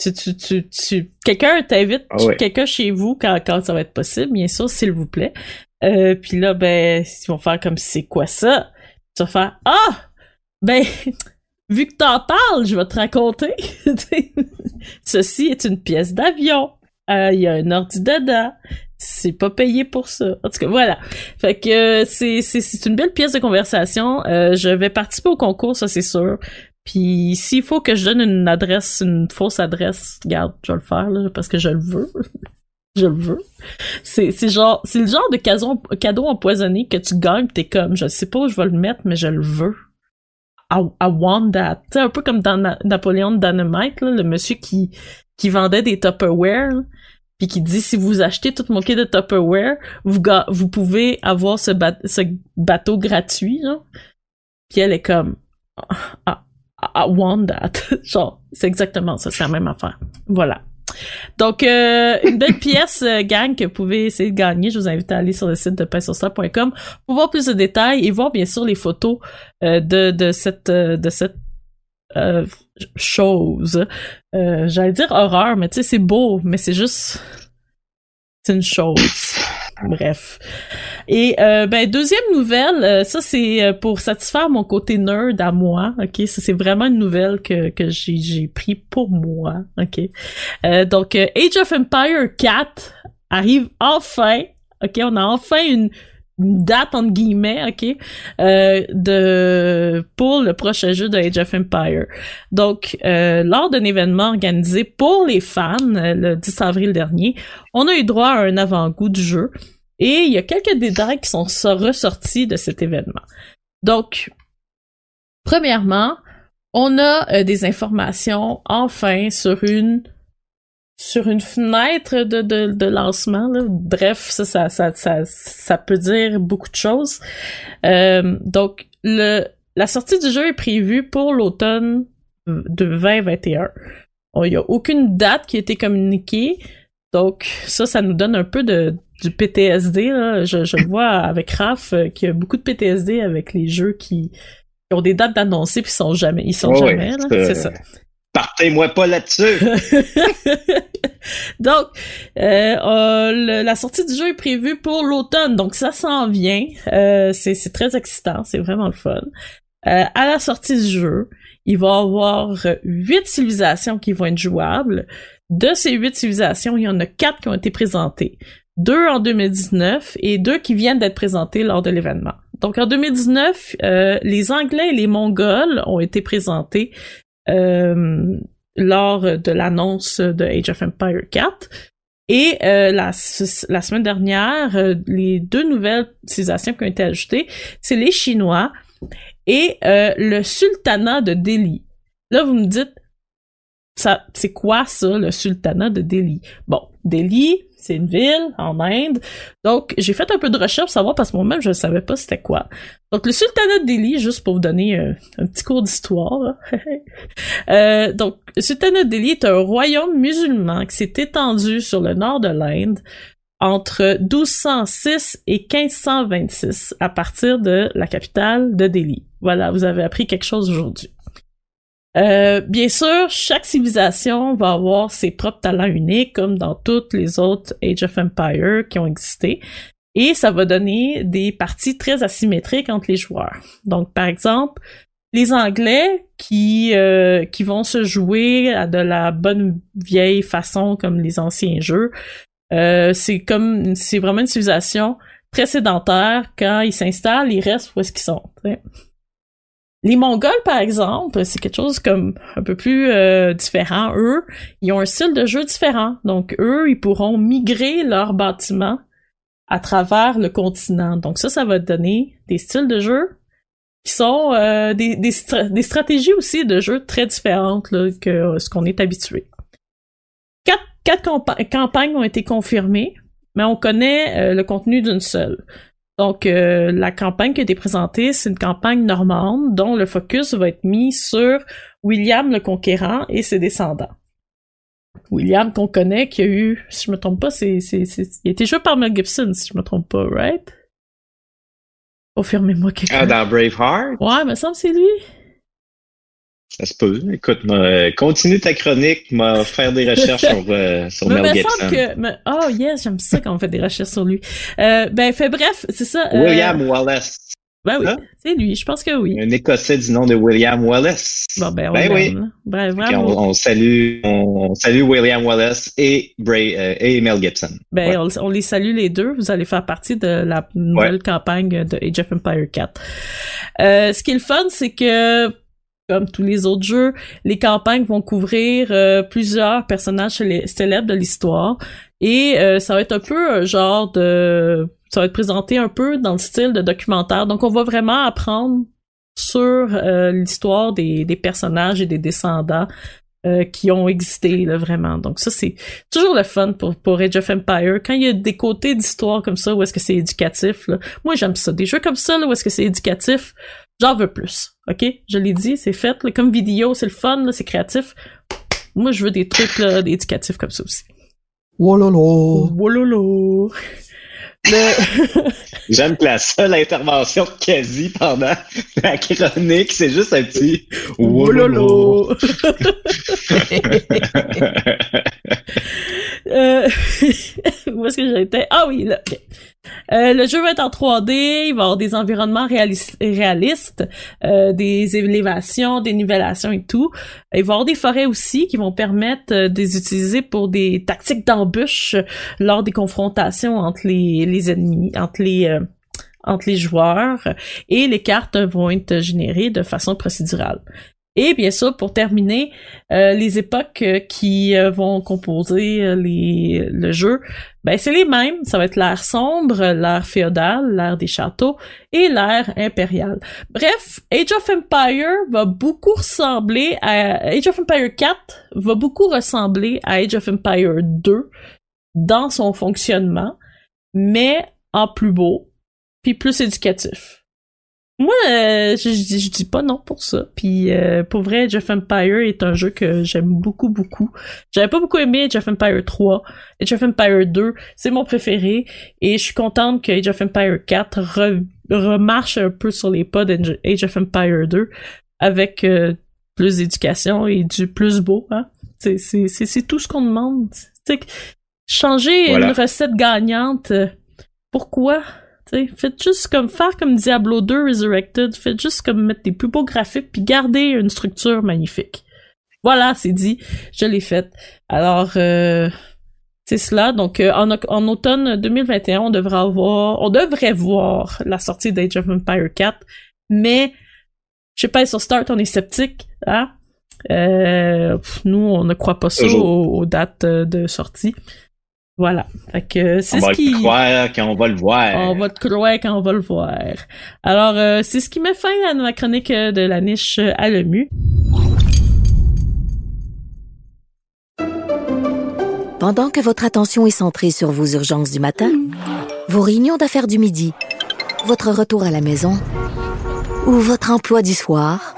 Tu, tu, tu, tu, quelqu'un t'invite, Ah ouais. quelqu'un chez vous quand, quand ça va être possible, bien sûr, s'il vous plaît. Euh, puis là, ben, ils vont faire comme c'est quoi ça? Tu vas faire Ah! Ben, vu que t'en parles, je vais te raconter. Ceci est une pièce d'avion. Euh, Il y a un ordi dedans. C'est pas payé pour ça. En tout cas, voilà. Fait que euh, c'est c'est une belle pièce de conversation. Euh, je vais participer au concours, ça c'est sûr. Puis s'il faut que je donne une adresse, une fausse adresse, regarde, je vais le faire parce que je le veux. je le veux. C'est, c'est genre, c'est le genre de cadeau, cadeau empoisonné que tu gagnes, t'es comme, je sais pas où je vais le mettre, mais je le veux. I, I want that. Tu sais, un peu comme dans Na- Napoléon Dynamite, là, le monsieur qui, qui vendait des Tupperware, puis qui dit si vous achetez tout mon kit de Tupperware, vous, vous pouvez avoir ce, ba- ce bateau gratuit, là. Puis elle est comme, I, I want that. Genre, c'est exactement ça, c'est la même affaire. Voilà. Donc, euh, une belle pièce, euh, gang, que vous pouvez essayer de gagner. Je vous invite à aller sur le site de painsurstar.com pour voir plus de détails et voir bien sûr les photos euh, de, de cette euh, de cette euh, chose. J'allais dire horreur, mais tu sais, c'est beau, mais c'est juste c'est une chose. Bref. Et euh, ben deuxième nouvelle, euh, ça c'est euh, pour satisfaire mon côté nerd à moi, ok? Ça c'est vraiment une nouvelle que que j'ai pris pour moi, ok? Euh, donc euh, Age of Empire 4 arrive enfin, ok? On a enfin une date entre guillemets, ok, euh, de pour le prochain jeu de Age of Empire. Donc, euh, lors d'un événement organisé pour les fans euh, le 10 avril dernier, on a eu droit à un avant-goût du jeu et il y a quelques détails qui sont so- ressortis de cet événement. Donc, premièrement, on a euh, des informations enfin sur une sur une fenêtre de, de, de lancement. là. Bref, ça, ça, ça, ça, ça peut dire beaucoup de choses. Euh, donc, le, la sortie du jeu est prévue pour l'automne de 2021. Il n'y a aucune date qui a été communiquée. Donc, ça, ça nous donne un peu de, du PTSD. Là. Je, je vois avec Raph euh, qu'il y a beaucoup de PTSD avec les jeux qui, qui ont des dates d'annoncer puis sont jamais, ils sont jamais. là. C'est ça. Partez-moi pas là-dessus. donc, euh, la sortie du jeu est prévue pour l'automne, donc ça s'en vient. Euh, c'est très excitant, c'est vraiment le fun. Euh, à la sortie du jeu, il va y avoir huit civilisations qui vont être jouables. De ces huit civilisations, il y en a quatre qui ont été présentées. Deux en 2019 et deux qui viennent d'être présentées lors de l'événement. Donc en 2019, euh, les Anglais et les Mongols ont été présentés lors de l'annonce de Age of Empire 4. Et euh, la, semaine dernière, euh, les deux nouvelles civilisations qui ont été ajoutées, c'est les Chinois et euh, le sultanat de Delhi. Là, vous me dites, c'est quoi ça, le sultanat de Delhi? Bon, Delhi, c'est une ville en Inde. Donc, j'ai fait un peu de recherche pour savoir parce que moi-même, je ne savais pas c'était quoi. Donc, le sultanat de Delhi, juste pour vous donner euh, un petit cours d'histoire. Euh, donc, le sultanat de Delhi est un royaume musulman qui s'est étendu sur le nord de l'Inde entre 1206 et 1526 à partir de la capitale de Delhi. Voilà, vous avez appris quelque chose aujourd'hui. Euh, bien sûr, chaque civilisation va avoir ses propres talents uniques, comme dans toutes les autres Age of Empire qui ont existé. Et ça va donner des parties très asymétriques entre les joueurs. Donc, par exemple, les Anglais qui euh, qui vont se jouer à de la bonne vieille façon comme les anciens jeux, euh, c'est comme c'est vraiment une civilisation très sédentaire. Quand ils s'installent, ils restent où est-ce qu'ils sont. Les Mongols, par exemple, c'est quelque chose comme un peu plus euh, différent. Eux, ils ont un style de jeu différent. Donc, eux, ils pourront migrer leurs bâtiments à travers le continent. Donc, ça, ça va donner des styles de jeu qui sont euh, des, des, stra- des stratégies aussi de jeu très différentes là, que ce qu'on est habitué. Quatre, quatre campa- campagnes ont été confirmées, mais on connaît euh, le contenu d'une seule. Donc, euh, la campagne qui a été présentée, c'est une campagne normande dont le focus va être mis sur William le Conquérant et ses descendants. William qu'on connaît, qui a eu, si je me trompe pas, c'est, c'est, c'est, il a été joué par Mel Gibson, si je me trompe pas, right? Confirmez-moi quelqu'un. Ah, dans Braveheart, Ouais, me semble que c'est lui. Ça se peut. Écoute, continue ta chronique, m'a faire des recherches sur, euh, sur Mais Mel me Gibson. semble que, oh yes, j'aime ça quand on fait des recherches sur lui. Euh, ben, fait bref, c'est ça. euh, William Wallace, Ben oui, Hein? c'est lui, je pense que oui. un Écossais du nom de William Wallace. Bon, ben, on ben oui. bravo. on, on salue, on, on salue William Wallace et, Bra euh, et Mel Gibson. Ben, Ouais. on, on les salue les deux. Vous allez faire partie de la nouvelle campagne de Age of Empire 4. Euh, ce qui est le fun, c'est que, comme tous les autres jeux, les campagnes vont couvrir euh, plusieurs personnages célèbres de l'histoire. Et euh, ça va être un peu un genre de... Ça va être présenté un peu dans le style de documentaire. Donc on va vraiment apprendre sur euh, l'histoire des, des personnages et des descendants euh, qui ont existé là, vraiment. Donc ça c'est toujours le fun pour pour Age of Empire quand il y a des côtés d'histoire comme ça où est-ce que c'est éducatif là. Moi j'aime ça des jeux comme ça là, où est-ce que c'est éducatif. J'en veux plus. OK? Je l'ai dit, c'est fait là. comme vidéo, c'est le fun, c'est créatif. Moi je veux des trucs là éducatifs comme ça aussi. Wololo. Wololo. Le... J'aime que la seule intervention quasi pendant la chronique, c'est juste un petit Wololo. euh... Où est-ce que j'étais? Ah oui. Euh, le jeu va être en 3D, il va avoir des environnements réalis- réalistes, euh, des élévations, des nivellations et tout. Il va y avoir des forêts aussi qui vont permettre euh, de les utiliser pour des tactiques d'embûche lors des confrontations entre les, ennemis, entre les entre les joueurs et les cartes vont être générées de façon procédurale. Et bien sûr, pour terminer, euh, les époques euh, qui euh, vont composer euh, les, le jeu, ben c'est les mêmes. Ça va être l'ère sombre, l'ère féodale, l'ère des châteaux et l'ère impériale. Bref, Age of Empire va beaucoup ressembler à Age of Empire 4 va beaucoup ressembler à Age of Empire 2 dans son fonctionnement, mais en plus beau puis plus éducatif. Moi, euh, je, je, dis- je dis pas non pour ça. Puis euh, pour vrai, Age of Empire est un jeu que j'aime beaucoup, beaucoup. J'avais pas beaucoup aimé Age of Empire 3. Age of Empire 2, c'est mon préféré. Et je suis contente que Age of Empire 4 re- remarche un peu sur les pas d'Age Age of Empire 2 avec euh, plus d'éducation et du plus beau. Hein? C'est, c'est, c'est, c'est tout ce qu'on demande. C'est que changer Voilà. une recette gagnante, euh, pourquoi? T'sais, faites juste comme faire comme Diablo 2 Resurrected, faites juste comme mettre des plus beaux graphiques puis garder une structure magnifique. Voilà, c'est dit, je l'ai fait. Alors euh, c'est cela. Donc euh, en, en automne 2021, on devrait avoir, on devrait voir la sortie d'Age of Empire 4, mais je sais pas sur Start, on est sceptique, hein. Euh, pff, nous, on ne croit pas ça aux, aux dates de sortie. Voilà. Fait que c'est On ce va qui. le croire quand on va le voir. On va te croire quand on va le voir. Alors, euh, c'est ce qui met fin à ma chronique euh, de la niche euh, à l'EMU. Pendant que votre attention est centrée sur vos urgences du matin, vos réunions d'affaires du midi, votre retour à la maison ou votre emploi du soir,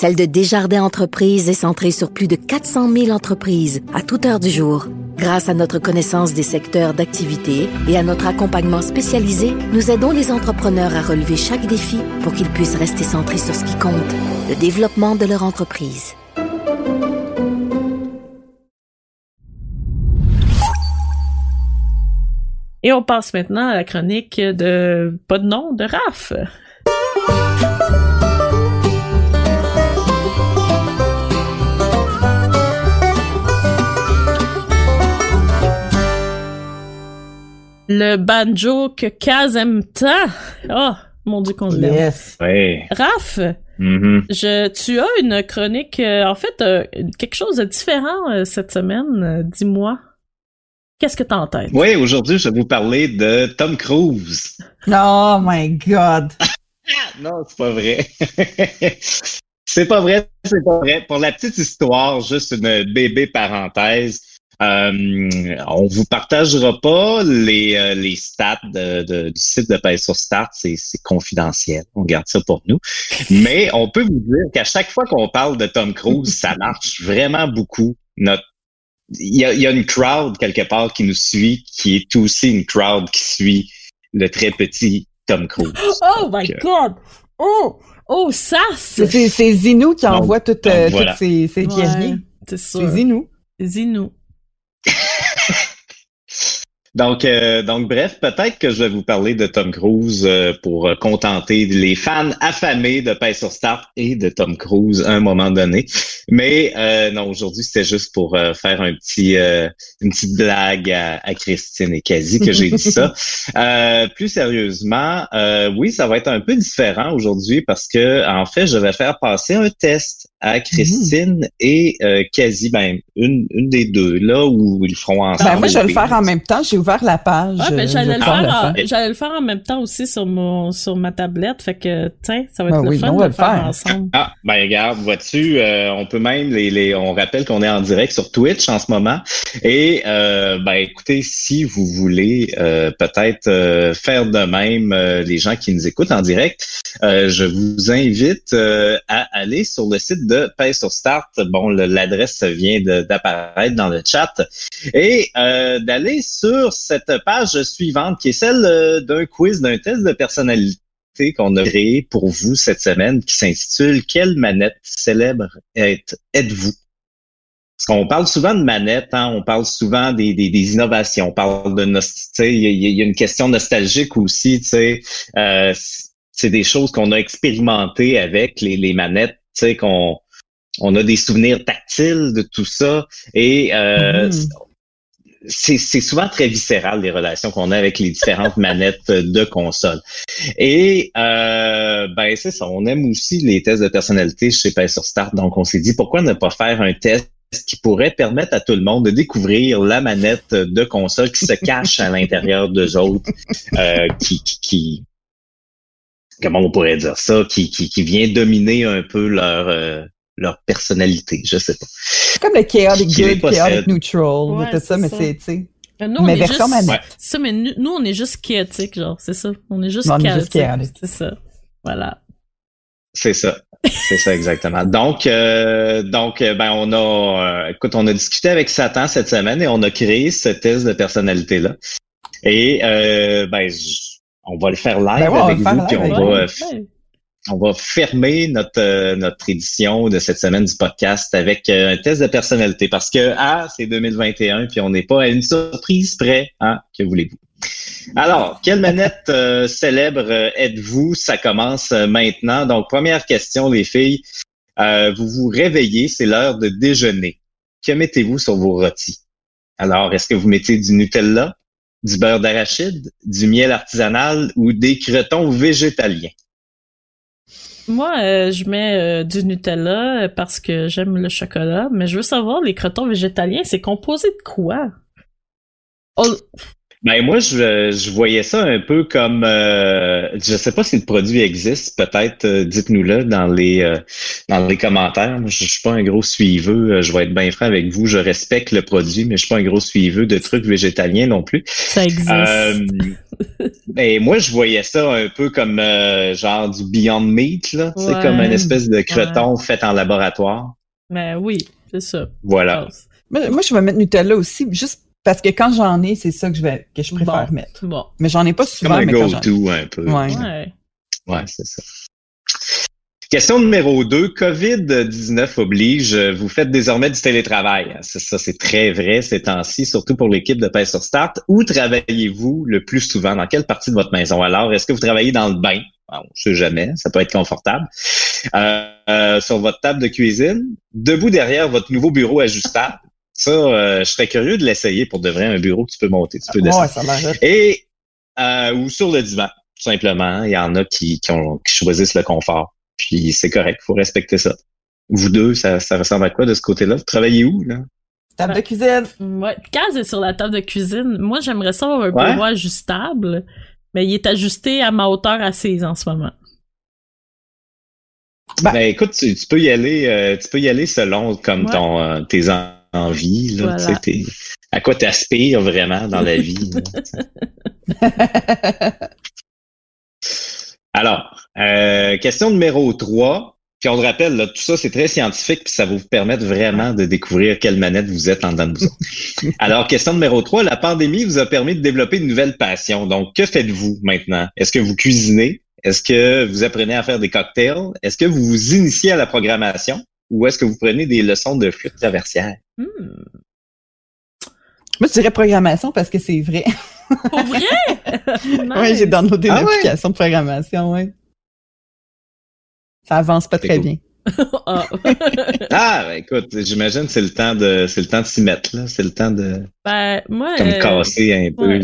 celle de Desjardins Entreprises est centrée sur plus de 400 000 entreprises à toute heure du jour. Grâce à notre connaissance des secteurs d'activité et à notre accompagnement spécialisé, nous aidons les entrepreneurs à relever chaque défi pour qu'ils puissent rester centrés sur ce qui compte, le développement de leur entreprise. Et on passe maintenant à la chronique de pas de nom de Raph. Le banjo que Kaz aime tant. Oh, mon dieu qu'on l'aime. Yes. Ouais. Raph, Mhm. je, tu as une chronique, euh, en fait, euh, quelque chose de différent euh, cette semaine. Dis-moi, qu'est-ce que t'as en tête? Oui, aujourd'hui, je vais vous parler de Tom Cruise. Oh my God. Non, c'est pas vrai. c'est pas vrai, c'est pas vrai. Pour la petite histoire, juste une bébé parenthèse. Euh, on vous partagera pas les, euh, les stats de- de- du site de Paye sur Start, c'est c'est confidentiel. On garde ça pour nous. Mais on peut vous dire qu'à chaque fois qu'on parle de Tom Cruise, ça marche vraiment beaucoup. Notre il y a, il y a une crowd quelque part qui nous suit, qui est aussi une crowd qui suit le très petit Tom Cruise. Oh my Donc, euh, god! Oh! Oh, ça! C'est Zinou qui envoie toutes, euh, voilà. toutes ces, ces Ouais, pièces. c'est. C'est Zinou. Donc, euh, donc bref, peut-être que je vais vous parler de Tom Cruise euh, pour euh, contenter les fans affamés de Paix sur Start et de Tom Cruise à un moment donné. Mais euh, non, aujourd'hui, c'était juste pour euh, faire un petit, euh, une petite blague à, à Christine et Kazi que j'ai dit ça. Euh, plus sérieusement, euh, oui, ça va être un peu différent aujourd'hui parce que en fait, je vais faire passer un test à Christine et euh, quasi ben une, une des deux là où ils feront ensemble. Ben, moi, je vais le faire en même temps. J'ai ouvert la page. Ouais, ben, euh, j'allais je le, faire j'allais le faire en même temps aussi sur mon sur ma tablette. Fait que tiens, ça va être Ben le oui, fun on de va le le faire faire. ensemble. Ah, ben regarde, vois-tu, euh, on peut même les, les on rappelle qu'on est en direct sur Twitch en ce moment. Et euh, ben écoutez, si vous voulez euh, peut-être euh, faire de même euh, les gens qui nous écoutent en direct, euh, je vous invite euh, à aller sur le site de Pay sur Start. Bon, l'adresse vient d'apparaître dans le chat et euh, d'aller sur cette page suivante qui est celle euh, d'un quiz, d'un test de personnalité qu'on a créé pour vous cette semaine qui s'intitule Quelle manette célèbre êtes- êtes-vous? Parce qu'on parle souvent de manettes, hein, on parle souvent des, innovations, on parle de nost- tu sais, il y, a- une question nostalgique aussi, euh, c'est des choses qu'on a expérimentées avec les, manettes, sais, qu'on on a des souvenirs tactiles de tout ça et euh, Mhm. c'est c'est souvent très viscéral les relations qu'on a avec les différentes manettes de console. Et euh, ben c'est ça, on aime aussi les tests de personnalité chez PS sur Start, donc on s'est dit pourquoi ne pas faire un test qui pourrait permettre à tout le monde de découvrir la manette de console qui se cache à l'intérieur d'eux autres, euh, qui, qui, qui- comment on pourrait dire ça, qui, qui, qui vient dominer un peu leur euh, leur personnalité, je sais pas. C'est comme le chaotic good, chaotic neutral. Ouais, tout ça, mais c'est, tu sais. Mais nous, on Mais est version juste... ça, mais nous, nous, on est juste chaotique, genre, c'est ça. On est juste On est juste chaotique. C'est ça. Voilà. C'est ça. C'est ça exactement. Donc, euh, donc, euh, ben, on a, euh, écoute, on a discuté avec Satan cette semaine et on a créé ce test de personnalité là. Et euh, ben, j- on va le faire live Ben ouais, avec vous, puis on va, Ouais, on va fermer notre euh, notre édition de cette semaine du podcast avec euh, un test de personnalité parce que ah, c'est 2021 puis on n'est pas à une surprise près, hein, que voulez-vous. Alors, quelle manette euh, célèbre êtes-vous? Ça commence maintenant. Donc, première question, les filles. Euh, vous vous réveillez, c'est l'heure de déjeuner. Que mettez-vous sur vos rôtis? Alors, est-ce que vous mettez du Nutella, du beurre d'arachide, du miel artisanal ou des cretons végétaliens? Moi, euh, je mets euh, du Nutella euh, parce que j'aime le chocolat, mais je veux savoir, les crotons végétaliens, c'est composé de quoi? Oh, Ben moi, je, je voyais ça un peu comme, euh, je sais pas si le produit existe, peut-être, euh, dites-nous-le dans les euh, dans les commentaires. Moi, je, je suis pas un gros suiveux, euh, je vais être bien franc avec vous, je respecte le produit, mais je suis pas un gros suiveux de trucs végétaliens non plus. ça existe. Euh, ben moi, je voyais ça un peu comme euh, genre du Beyond Meat, là, c'est comme une espèce de creton fait en laboratoire. Mais oui, c'est ça. Voilà. Moi, moi, je vais mettre Nutella aussi, juste parce que quand j'en ai, c'est ça que je vais, que je préfère Bon. mettre. Bon. Mais j'en ai pas Comme souvent, un mais quand j'en ai. go-to un peu. Ouais. Ouais. Ouais, c'est ça. Question numéro 2. COVID-19 oblige, euh, vous faites désormais du télétravail. C'est ça, c'est très vrai ces temps-ci, surtout pour l'équipe de Paix sur Start. Où travaillez-vous le plus souvent? Dans quelle partie de votre maison? Alors, est-ce que vous travaillez dans le bain? Bon, je sais jamais, ça peut être confortable. Euh, euh, sur votre table de cuisine, debout derrière votre nouveau bureau ajustable. Ça, euh, je serais curieux de l'essayer pour de vrai, un bureau que tu peux monter, tu peux descendre. Ouais, ça. Et euh, ou sur le divan, tout simplement. Il y en a qui, qui, ont- qui choisissent le confort. Puis c'est correct, faut respecter ça. Vous deux, ça, ça ressemble à quoi de ce côté-là? Vous travaillez où, là? Table de cuisine. Ouais. Kaz est sur la table de cuisine. Moi, j'aimerais ça avoir un Ouais. bureau ajustable, mais il est ajusté à ma hauteur assise en ce moment. Ben- Ben écoute, tu, tu peux y aller, euh, tu peux y aller selon comme Ouais. ton euh, tes en- envies, là. Voilà. Tu à quoi t'aspires vraiment dans la vie. là. Alors, euh, question numéro 3. Puis on le rappelle, là, tout ça, c'est très scientifique, puis ça va vous permettre vraiment de découvrir quelle manette vous êtes en dedans de vous. autres. Alors, question numéro 3. La pandémie vous a permis de développer une nouvelle passion. Donc, que faites-vous maintenant? Est-ce que vous cuisinez? Est-ce que vous apprenez à faire des cocktails? Est-ce que vous vous initiez à la programmation? Ou est-ce que vous prenez des leçons de flûte traversière? Hmm. Moi, je dirais programmation parce que c'est vrai. Pour vrai? Oui, j'ai downloadé Ah une ouais? de programmation, oui. Ça avance pas très cool. bien. Ah. Ah, ben, écoute, j'imagine que c'est le temps de, c'est le temps de s'y mettre, là. C'est le temps de, ben, moi, comme euh, casser un peu,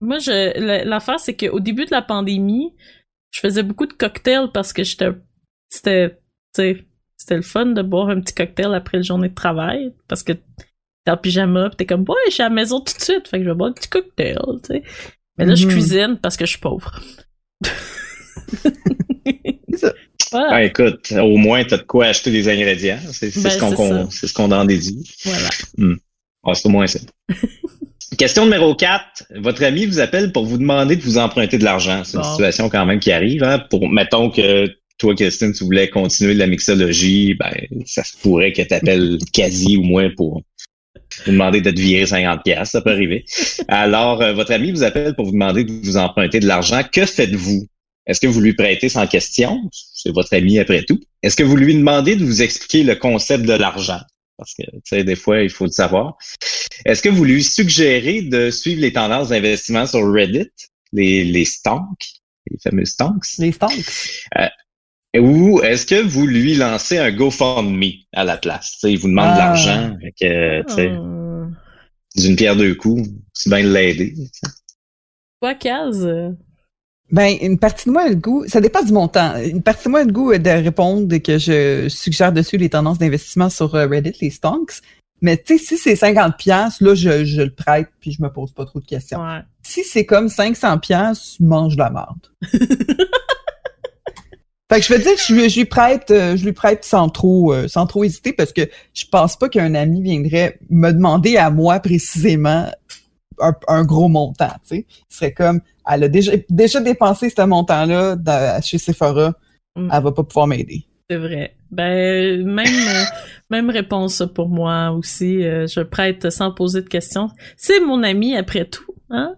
moi, je, l'affaire, c'est qu'au début de la pandémie, je faisais beaucoup de cocktails parce que j'étais, c'était, c'était le fun de boire un petit cocktail après la journée de travail parce que t'es en pyjama pis t'es comme ouais je suis à la maison tout de suite fait que je vais boire un petit cocktail tu sais mais là je Mhm. cuisine parce que je suis pauvre voilà, Ah, écoute, au moins, t'as de quoi acheter des ingrédients. C'est c'est Ben, ce qu'on c'est ce qu'on en déduit. voilà. Ah, c'est au moins ça. Question numéro 4. Votre ami vous appelle pour vous demander de vous emprunter de l'argent. C'est une Bon. situation quand même qui arrive. Hein? Pour, mettons que toi, Christine, tu voulais continuer la mixologie, ben, ça se pourrait que tu appelles quasi ou moins pour vous demander de te virer 50 pièces, ça peut arriver. Alors, euh, votre ami vous appelle pour vous demander de vous emprunter de l'argent. Que faites-vous? Est-ce que vous lui prêtez sans question? C'est votre ami après tout. Est-ce que vous lui demandez de vous expliquer le concept de l'argent? Parce que, tu sais, des fois, il faut le savoir. Est-ce que vous lui suggérez de suivre les tendances d'investissement sur Reddit, les, les stonks, les fameux stonks? Les stonks. Ou est-ce que vous lui lancez un GoFundMe à la place? Tu sais, il vous demande de Ah. l'argent, Euh, d'une pierre deux coups, c'est bien de l'aider. Kaz, euh, Ben, une partie de moi a le goût, ça dépend du montant. Une partie de moi a le goût de répondre que je suggère dessus les tendances d'investissement sur euh, Reddit, les stonks. Mais tu sais, si c'est 50 pièces, là, je, je le prête puis je me pose pas trop de questions. ouais. Si c'est comme 500 pièces, mange de la merde. fait que je veux dire, je, lui- je lui prête, euh, je lui prête sans trop, euh, sans trop hésiter parce que je pense pas qu'un ami viendrait me demander à moi précisément un, un gros montant, tu sais. Ce serait comme, elle a déjà, déjà dépensé ce montant-là chez Sephora, Mm. elle va pas pouvoir m'aider. C'est vrai. Ben, même, euh, même réponse pour moi aussi. Je prête sans poser de questions. C'est mon ami après tout, hein?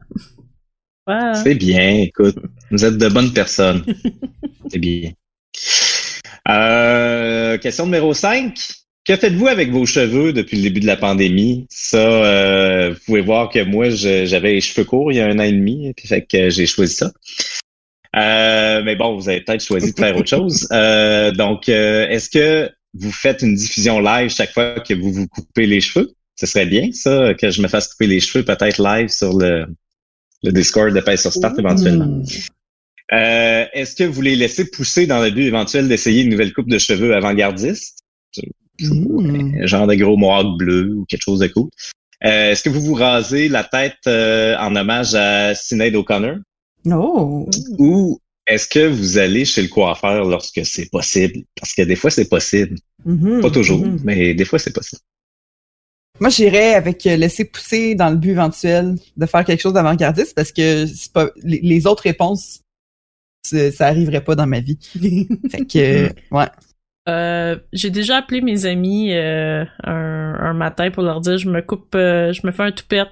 Voilà. C'est bien, écoute. Vous êtes de bonnes personnes. C'est bien. Euh, question numéro 5. Que faites-vous avec vos cheveux depuis le début de la pandémie? Ça, euh, vous pouvez voir que moi, j'avais les cheveux courts il y a un an et demi, puis fait que j'ai choisi ça. Euh, mais bon, vous avez peut-être choisi de faire autre chose. Euh, donc, euh, est-ce que vous faites une diffusion live chaque fois que vous vous coupez les cheveux? Ce serait bien, ça, que je me fasse couper les cheveux peut-être live sur le, le Discord de Paix sur Start éventuellement. Euh, Est-ce que vous les laissez pousser dans le but éventuel d'essayer une nouvelle coupe de cheveux avant-gardiste? Mm. Un genre de gros mohawk bleu ou quelque chose de cool. Euh, Est-ce que vous vous rasez la tête euh, en hommage à Sinead O'Connor? Oh. Ou est-ce que vous allez chez le coiffeur lorsque c'est possible? Parce que des fois, c'est possible. Mhm. Pas toujours, Mhm. mais des fois, c'est possible. Moi, j'irais avec euh, laisser pousser dans le but éventuel de faire quelque chose d'avant-gardiste parce que c'est pas les, autres réponses, ça arriverait pas dans ma vie. Fait que, euh, ouais. Euh, j'ai déjà appelé mes amis euh, un, un matin pour leur dire je me coupe, euh, je me fais un toupette.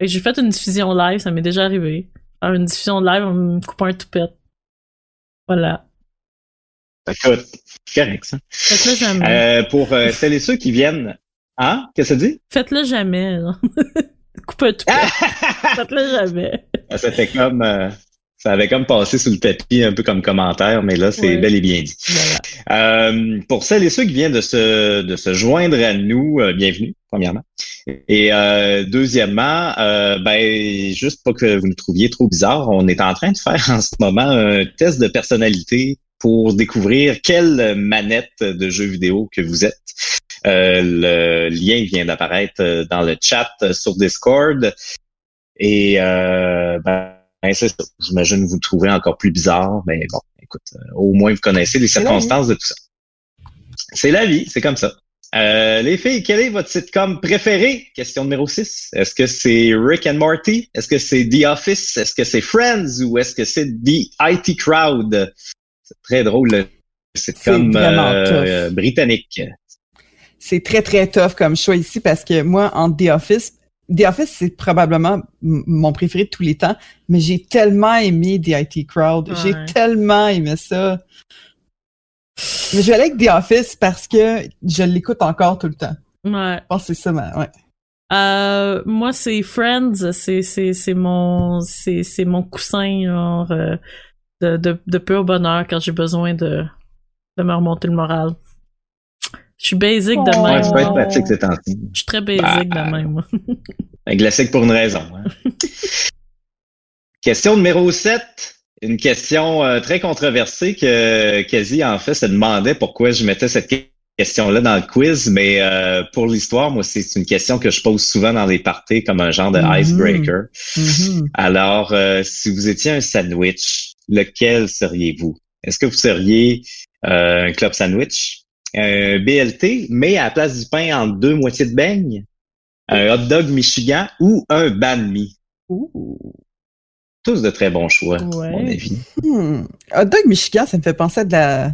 Et j'ai fait une diffusion live, ça m'est déjà arrivé. Faire une diffusion live en me coupant un toupette. Voilà. Écoute, c'est correct, ça. Faites-le jamais. Euh, pour euh, celles et ceux qui viennent... Hein? Qu'est-ce que ça dit? Faites-le jamais. Coupe un toupette. Faites-le jamais. Ah, Ça fait comme... ça avait comme passé sous le tapis un peu comme commentaire, mais là, c'est bel et bien dit. Voilà. Euh, pour celles et ceux qui viennent de se, de se joindre à nous, euh, bienvenue, premièrement. Et euh, deuxièmement, euh, ben, juste pas que vous nous trouviez trop bizarre, on est en train de faire en ce moment un test de personnalité pour découvrir quelle manette de jeu vidéo que vous êtes. Euh, le lien vient d'apparaître dans le chat sur Discord. Et euh, ben, c'est ça. J'imagine vous le trouvez encore plus bizarre, mais bon, écoute, euh, au moins vous connaissez les circonstances de tout ça. C'est la vie, c'est comme ça. Euh, les filles, quel est votre sitcom préféré? Question numéro 6. Est-ce que c'est Rick and Morty? Est-ce que c'est The Office? Est-ce que c'est Friends? Ou est-ce que c'est The IT Crowd? C'est très drôle, le sitcom euh, britannique. C'est très, très tough comme choix ici parce que moi, en The Office, The Office, c'est probablement mon préféré de tous les temps, mais j'ai tellement aimé The IT Crowd. Ouais. J'ai tellement aimé ça. Mais je vais aller avec The Office parce que je l'écoute encore tout le temps. Ouais. Je pense que c'est ça, ma- ouais. Euh, moi, c'est Friends, c'est mon c'est c'est mon coussin genre euh, de de de pur bonheur quand j'ai besoin de de me remonter le moral. Je suis basic de Oh. Ouais, même. ça peut être pratique ces temps-ci. Je suis très basic Bah, de même. moi. Un classique pour une raison. hein. question numéro 7. Une question euh, très controversée que Kazi, en fait, se demandait pourquoi je mettais cette question-là dans le quiz, mais euh, pour l'histoire, moi, c'est une question que je pose souvent dans les parties comme un genre de Mhm. icebreaker. Mhm. Alors, euh, si vous étiez un sandwich, lequel seriez-vous? Est-ce que vous seriez euh, un club sandwich, un BLT, mais à la place du pain en deux moitiés de beignes, un hot dog Michigan ou un banh mi? Ouh. Tous de très bons choix, à mon avis. Hmm. Hot dog Michigan, ça me fait penser à de la,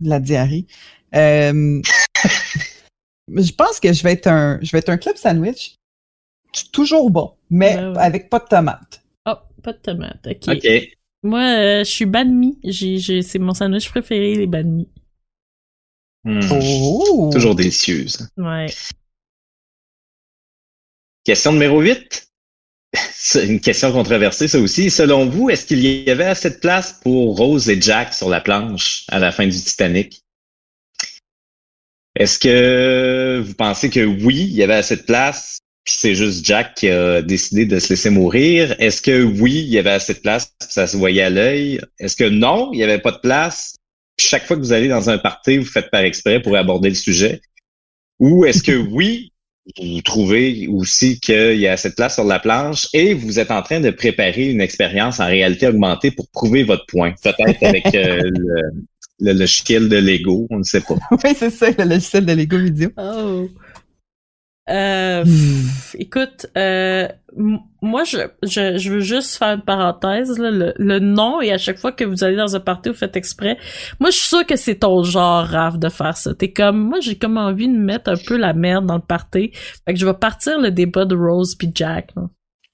de la diarrhée. Euh, je pense que je vais être un, je vais être un club sandwich. Toujours bon, mais ouais. avec pas de tomates. Oh, pas de tomates. OK. Moi, euh, je suis banh mi. C'est mon sandwich préféré, les banh mi. Hmm. Oh! Toujours délicieuse. Ouais. Question numéro 8. C'est une question controversée, ça aussi. Selon vous, est-ce qu'il y avait assez de place pour Rose et Jack sur la planche à la fin du Titanic? Est-ce que vous pensez que oui, il y avait assez de place, puis c'est juste Jack qui a décidé de se laisser mourir? Est-ce que oui, il y avait assez de place, puis ça se voyait à l'œil? Est-ce que non, il n'y avait pas de place? Chaque fois que vous allez dans un party, vous faites par exprès pour aborder le sujet? Ou est-ce que oui, vous trouvez aussi qu'il y a assez de place sur la planche et vous êtes en train de préparer une expérience en réalité augmentée pour prouver votre point. Peut-être avec euh, le, le logiciel de Lego, on ne sait pas. oui, c'est ça, le logiciel de Lego vidéo. Oh. Euh, Hmm. pff, écoute, euh, m- moi, je, je, je veux juste faire une parenthèse. Là, le, le nom, et à chaque fois que vous allez dans un party, vous faites exprès. Moi, je suis sûre que c'est ton genre, Raph, de faire ça. T'es comme, moi, j'ai comme envie de mettre un peu la merde dans le party. Fait que je vais partir le débat de Rose puis Jack. là.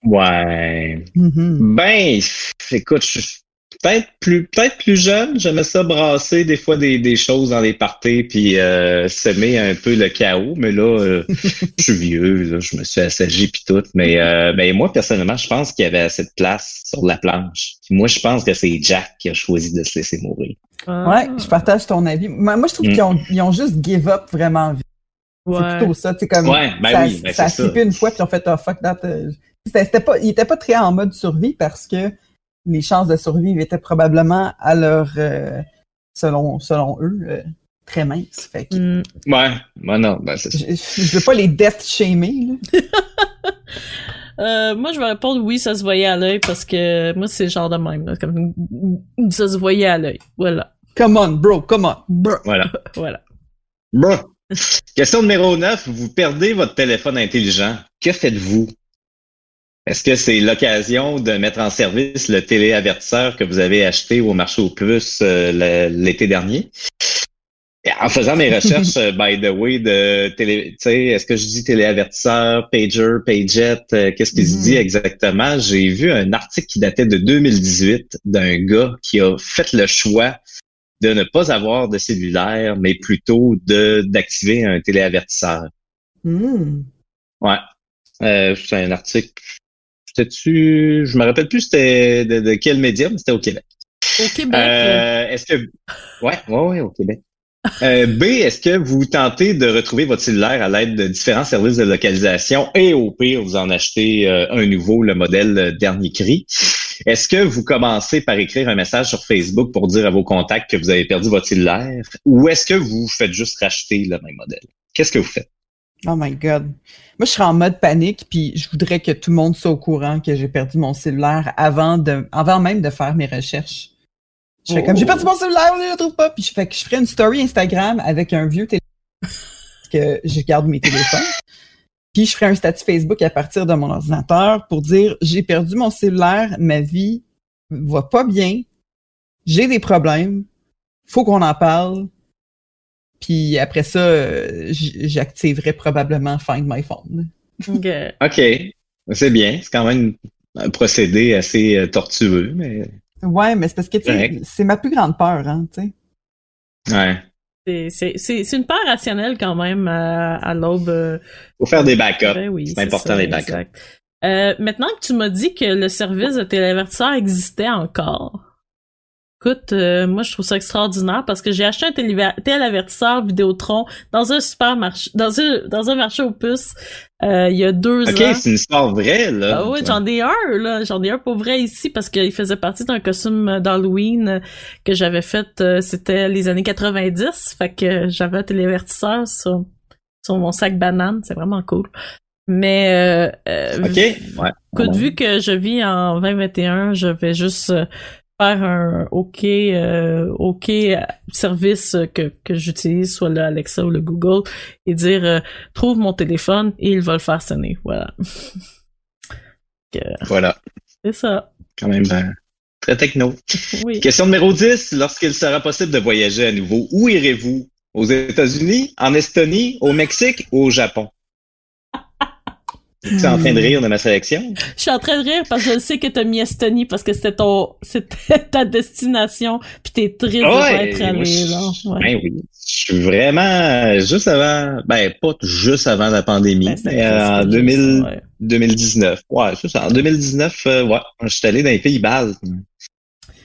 Ouais. Mhm. Ben, écoute, je suis peut-être plus peut-être plus jeune, j'aimais ça brasser des fois des, des choses dans les parties puis euh, semer un peu le chaos, mais là euh, je suis vieux, là, je me suis assagi puis tout, mais euh, ben moi personnellement, je pense qu'il y avait assez de place sur la planche. Puis moi je pense que c'est Jack qui a choisi de se laisser mourir. Ouais, je partage ton avis. Moi, moi, je trouve Mm. qu'ils ont, ils ont juste give up vraiment vite. C'est plutôt ça. C'est comme Ouais, ben ça, oui, ben ça a flippé une fois puis ils ont fait oh, fuck that. euh, C'était, c'était pas, ils étaient pas très en mode survie parce que les chances de survivre étaient probablement à leur euh, selon selon eux euh, très minces. Fait que Mm. Ouais, moi non, ben c'est ça. je, je veux pas les death shamer. Là. Euh, moi, je vais répondre oui, ça se voyait à l'œil parce que moi, c'est le genre de même. Là, comme ça se voyait à l'œil. Voilà, Come on, bro, come on. Bro. Voilà. voilà. Bon. Question numéro 9. Vous perdez votre téléphone intelligent. Que faites-vous? Est-ce que c'est l'occasion de mettre en service le téléavertisseur que vous avez acheté au marché aux puces euh, l'été dernier? En faisant mes recherches, euh, by the way, de télé, tu sais, est-ce que je dis téléavertisseur, pager, paget, euh, qu'est-ce qu'il se dit exactement? J'ai vu un article qui datait de 2018 d'un gars qui a fait le choix de ne pas avoir de cellulaire, mais plutôt de d'activer un téléavertisseur. Hmm. Ouais. Euh, c'est un article. C'était-tu. Je me rappelle plus c'était de, de quel média, mais c'était au Québec. Au Québec. Euh, est-ce que. Ouais, ouais, ouais, au Québec. Euh, B, est-ce que vous tentez de retrouver votre cellulaire à l'aide de différents services de localisation et au pire, vous en achetez euh, un nouveau, le modèle euh, dernier cri? Est-ce que vous commencez par écrire un message sur Facebook pour dire à vos contacts que vous avez perdu votre cellulaire? Ou est-ce que vous faites juste racheter le même modèle? Qu'est-ce que vous faites? Oh my god. Moi, je serais en mode panique, puis je voudrais que tout le monde soit au courant que j'ai perdu mon cellulaire avant de, avant même de faire mes recherches. Je fais comme j'ai perdu mon cellulaire, je le trouve pas, puis je fais que je ferais une story Instagram avec un vieux téléphone que je garde mes téléphones. Puis je ferais un statut Facebook à partir de mon ordinateur pour dire j'ai perdu mon cellulaire, ma vie va pas bien, j'ai des problèmes, faut qu'on en parle. Puis après ça, euh, j'activerai probablement Find My Phone. Ok. C'est bien. C'est quand même un procédé assez euh, tortueux, mais Ouais, mais c'est parce que c'est ma plus grande peur, hein, tu sais. ouais. C'est- C'est c'est- c'est une part rationnelle quand même à, à l'aube. euh, Faut faire des backups. ben oui, c'est important, ça, les backups. Euh, maintenant que tu m'as dit que le service de téléavertisseur existait encore, Écoute, euh, moi je trouve ça extraordinaire parce que j'ai acheté un téléva- téléavertisseur Vidéotron dans un supermarché, dans un dans un marché aux puces euh, il y a deux ans. c'est une histoire vraie, là. Ah oui, j'en ai un là, j'en ai un pour vrai ici parce qu'il faisait partie d'un costume d'Halloween que j'avais fait. euh, C'était les années 90, fait que j'avais un téléavertisseur sur sur mon sac banane, c'est vraiment cool. Mais euh, euh, Ok, ouais. Écoute, vu que je vis en 2021, je vais juste euh, faire un OK, euh, OK service que, que j'utilise, soit le Alexa ou le Google, et dire euh, trouve mon téléphone et il va le faire sonner. Voilà. Voilà. C'est ça. Quand même euh, très techno. Oui. Question numéro 10. Lorsqu'il sera possible de voyager à nouveau, où irez-vous? Aux États-Unis, en Estonie, au Mexique ou au Japon? Tu es en train de rire de ma sélection? Je suis en train de rire parce que je sais que t'as mis Estonie parce que c'était ton, c'était ta destination, puis t'es triste de pas Ouais, être allé là. Ouais. Ben oui. Je suis vraiment juste avant, ben pas juste avant la pandémie, Ben, mais euh, en presque 2000, juste, ouais. 2019. Ouais, c'est ça. En 2019, euh, ouais, je suis allé dans les pays baltes.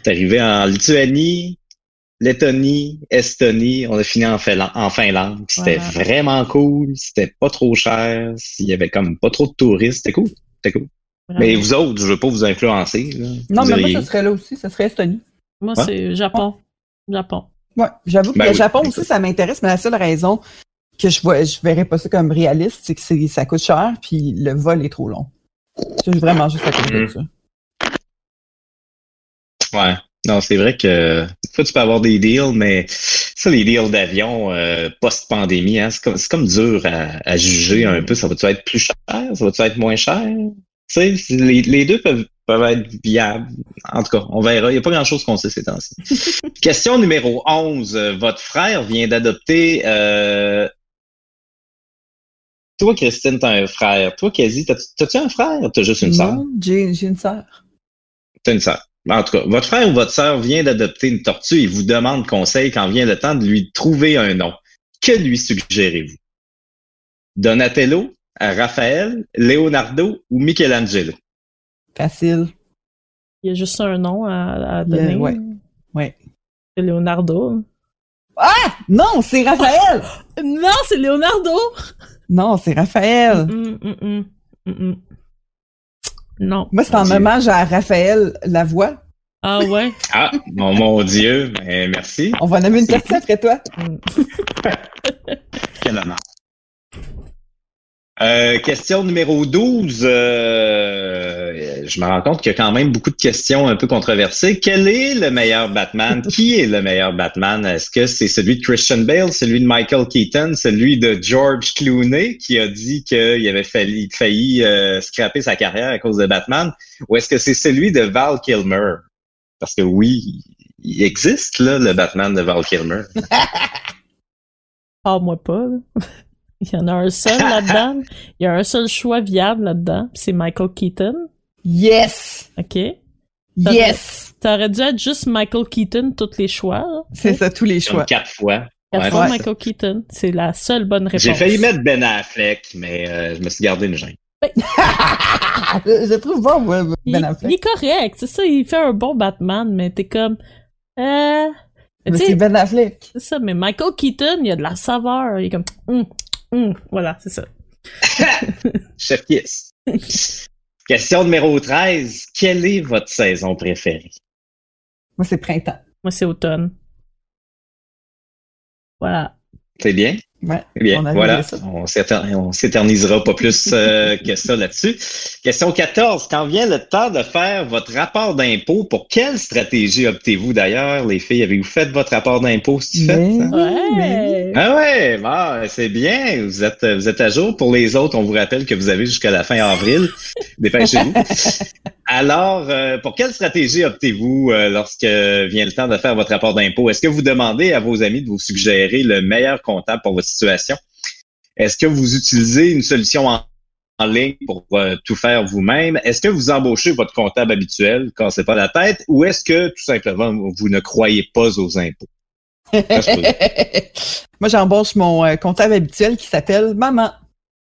C'est arrivé en Lituanie, Lettonie, Estonie. On a fini en, Finlande. En Finlande. C'était Voilà. vraiment cool. C'était pas trop cher. Il y avait comme pas trop de touristes. C'était cool. C'était cool. Mais vous autres, je veux pas vous influencer. Là. Non, Vous mais moi, ça serait là aussi. Ça serait Estonie. Moi, Ouais. c'est Japon. Japon. Ouais, j'avoue que Ben le oui. Japon aussi, ça m'intéresse, mais la seule raison que je vois, je verrais pas ça comme réaliste, c'est que c'est, ça coûte cher, puis le vol est trop long. C'est vraiment juste à cause de Mhm. ça. Ouais. Non, c'est vrai que des fois, tu peux avoir des deals, mais ça, les deals d'avion euh, post-pandémie, hein, c'est comme, dur à, à juger un peu. Ça va-tu être plus cher? Ça va-tu être moins cher? Tu sais, les, les deux peuvent, peuvent être viables. En tout cas, on verra. Il n'y a pas grand-chose qu'on sait ces temps-ci. Question numéro 11. Euh, Votre frère vient d'adopter... Euh... Toi, Christine, t'as un frère. Toi, Kazi, t'as- t'as-tu un frère? T'as juste une sœur? Non, j'ai, j'ai une sœur. T'as une sœur. En tout cas, votre frère ou votre sœur vient d'adopter une tortue et vous demande conseil quand vient le temps de lui trouver un nom. Que lui suggérez-vous? Donatello, Raphaël, Leonardo ou Michelangelo? Facile. Il y a juste un nom à, à donner. Euh, ouais. Ouais. C'est Leonardo. Non, c'est Raphaël! Non, c'est Leonardo! non, c'est Raphaël. Mm, mm, mm, mm, mm. Non. Moi, c'est en hommage à Raphaël Lavoie. Ah ouais? Ah, mon, mon Dieu, ben, merci. On va nommer une partie après toi. Mm. Quel honneur. Euh, question numéro 12. euh, je me rends compte qu'il y a quand même beaucoup de questions un peu controversées. Quel est le meilleur Batman? Qui est le meilleur Batman? Est-ce que c'est celui de Christian Bale, celui de Michael Keaton, celui de George Clooney qui a dit qu'il avait failli, failli euh, scraper sa carrière à cause de Batman? Ou est-ce que c'est celui de Val Kilmer? Parce que oui, il existe là, le Batman de Val Kilmer. Parle-moi pas. Il y en a un seul là-dedans. Il y a un seul choix viable là-dedans. puis C'est Michael Keaton. Yes! OK? Yes! T'aurais dû être juste Michael Keaton, tous les choix. là. C'est ça, tous les Comme choix. quatre fois. Quatre Ouais, fois. Michael Keaton. C'est la seule bonne réponse. J'ai failli mettre Ben Affleck, mais euh, je me suis gardé une gêne. je, je trouve bon, Il, Ben il Affleck. est correct, c'est ça, il fait un bon Batman, mais t'es comme... Euh... Mais c'est Ben Affleck. c'est ça, mais Michael Keaton, il y a de la saveur. Il est comme... Hum, hum, voilà, c'est ça. Chef Kiss. Question numéro 13. Quelle est votre saison préférée? Moi, c'est printemps. Moi, c'est automne. Voilà. C'est bien? Ouais. Eh bien, On voilà. ça. On s'éter- on s'éternisera pas plus euh, que ça là-dessus. Question 14. Quand vient le temps de faire votre rapport d'impôt, pour quelle stratégie optez-vous d'ailleurs, les filles? Avez-vous fait votre rapport d'impôt? si tu fais Mais- ça? oui, mais Ouais! Ah ouais, bon, c'est bien. Vous êtes, vous êtes à jour. Pour les autres, on vous rappelle que vous avez jusqu'à la fin avril. Dépêchez-vous. Alors, euh, pour quelle stratégie optez-vous euh, lorsque vient le temps de faire votre rapport d'impôt? Est-ce que vous demandez à vos amis de vous suggérer le meilleur comptable pour votre situation? Est-ce que vous utilisez une solution en, en ligne pour euh, tout faire vous-même? Est-ce que vous embauchez votre comptable habituel quand c'est pas la tête? Ou est-ce que tout simplement vous ne croyez pas aux impôts? Moi, j'embauche mon euh, comptable habituel qui s'appelle Maman.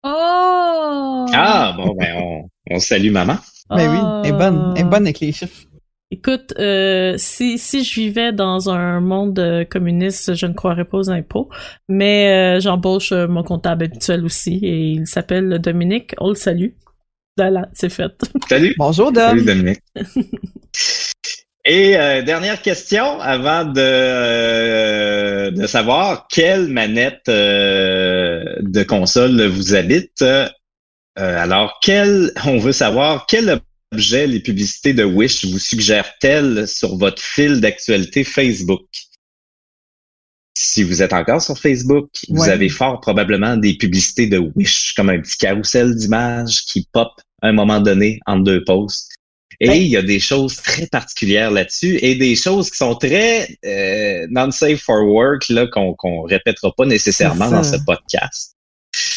Oh! Ah, bon, ben, on, on salue maman. Mais oui, elle est bonne. Elle est bonne avec les chiffres. Écoute, euh, si, si je vivais dans un monde euh, communiste, je ne croirais pas aux impôts, mais euh, j'embauche mon comptable habituel aussi et il s'appelle Dominique. On le salue. Voilà, c'est fait. Salut. Bonjour, Dom. Salut, Dominique. Et euh, dernière question avant de, de savoir quelle manette euh, de console vous habite. Euh, alors, quel, on veut savoir quel objet les publicités de Wish vous suggèrent-elles sur votre fil d'actualité Facebook? Si vous êtes encore sur Facebook, vous avez fort probablement des publicités de Wish, comme un petit carrousel d'images qui pop à un moment donné entre deux posts. Et Ben- il y a des choses très particulières là-dessus et des choses qui sont très euh, non-safe for work là qu'on qu'on répétera pas nécessairement dans ce podcast.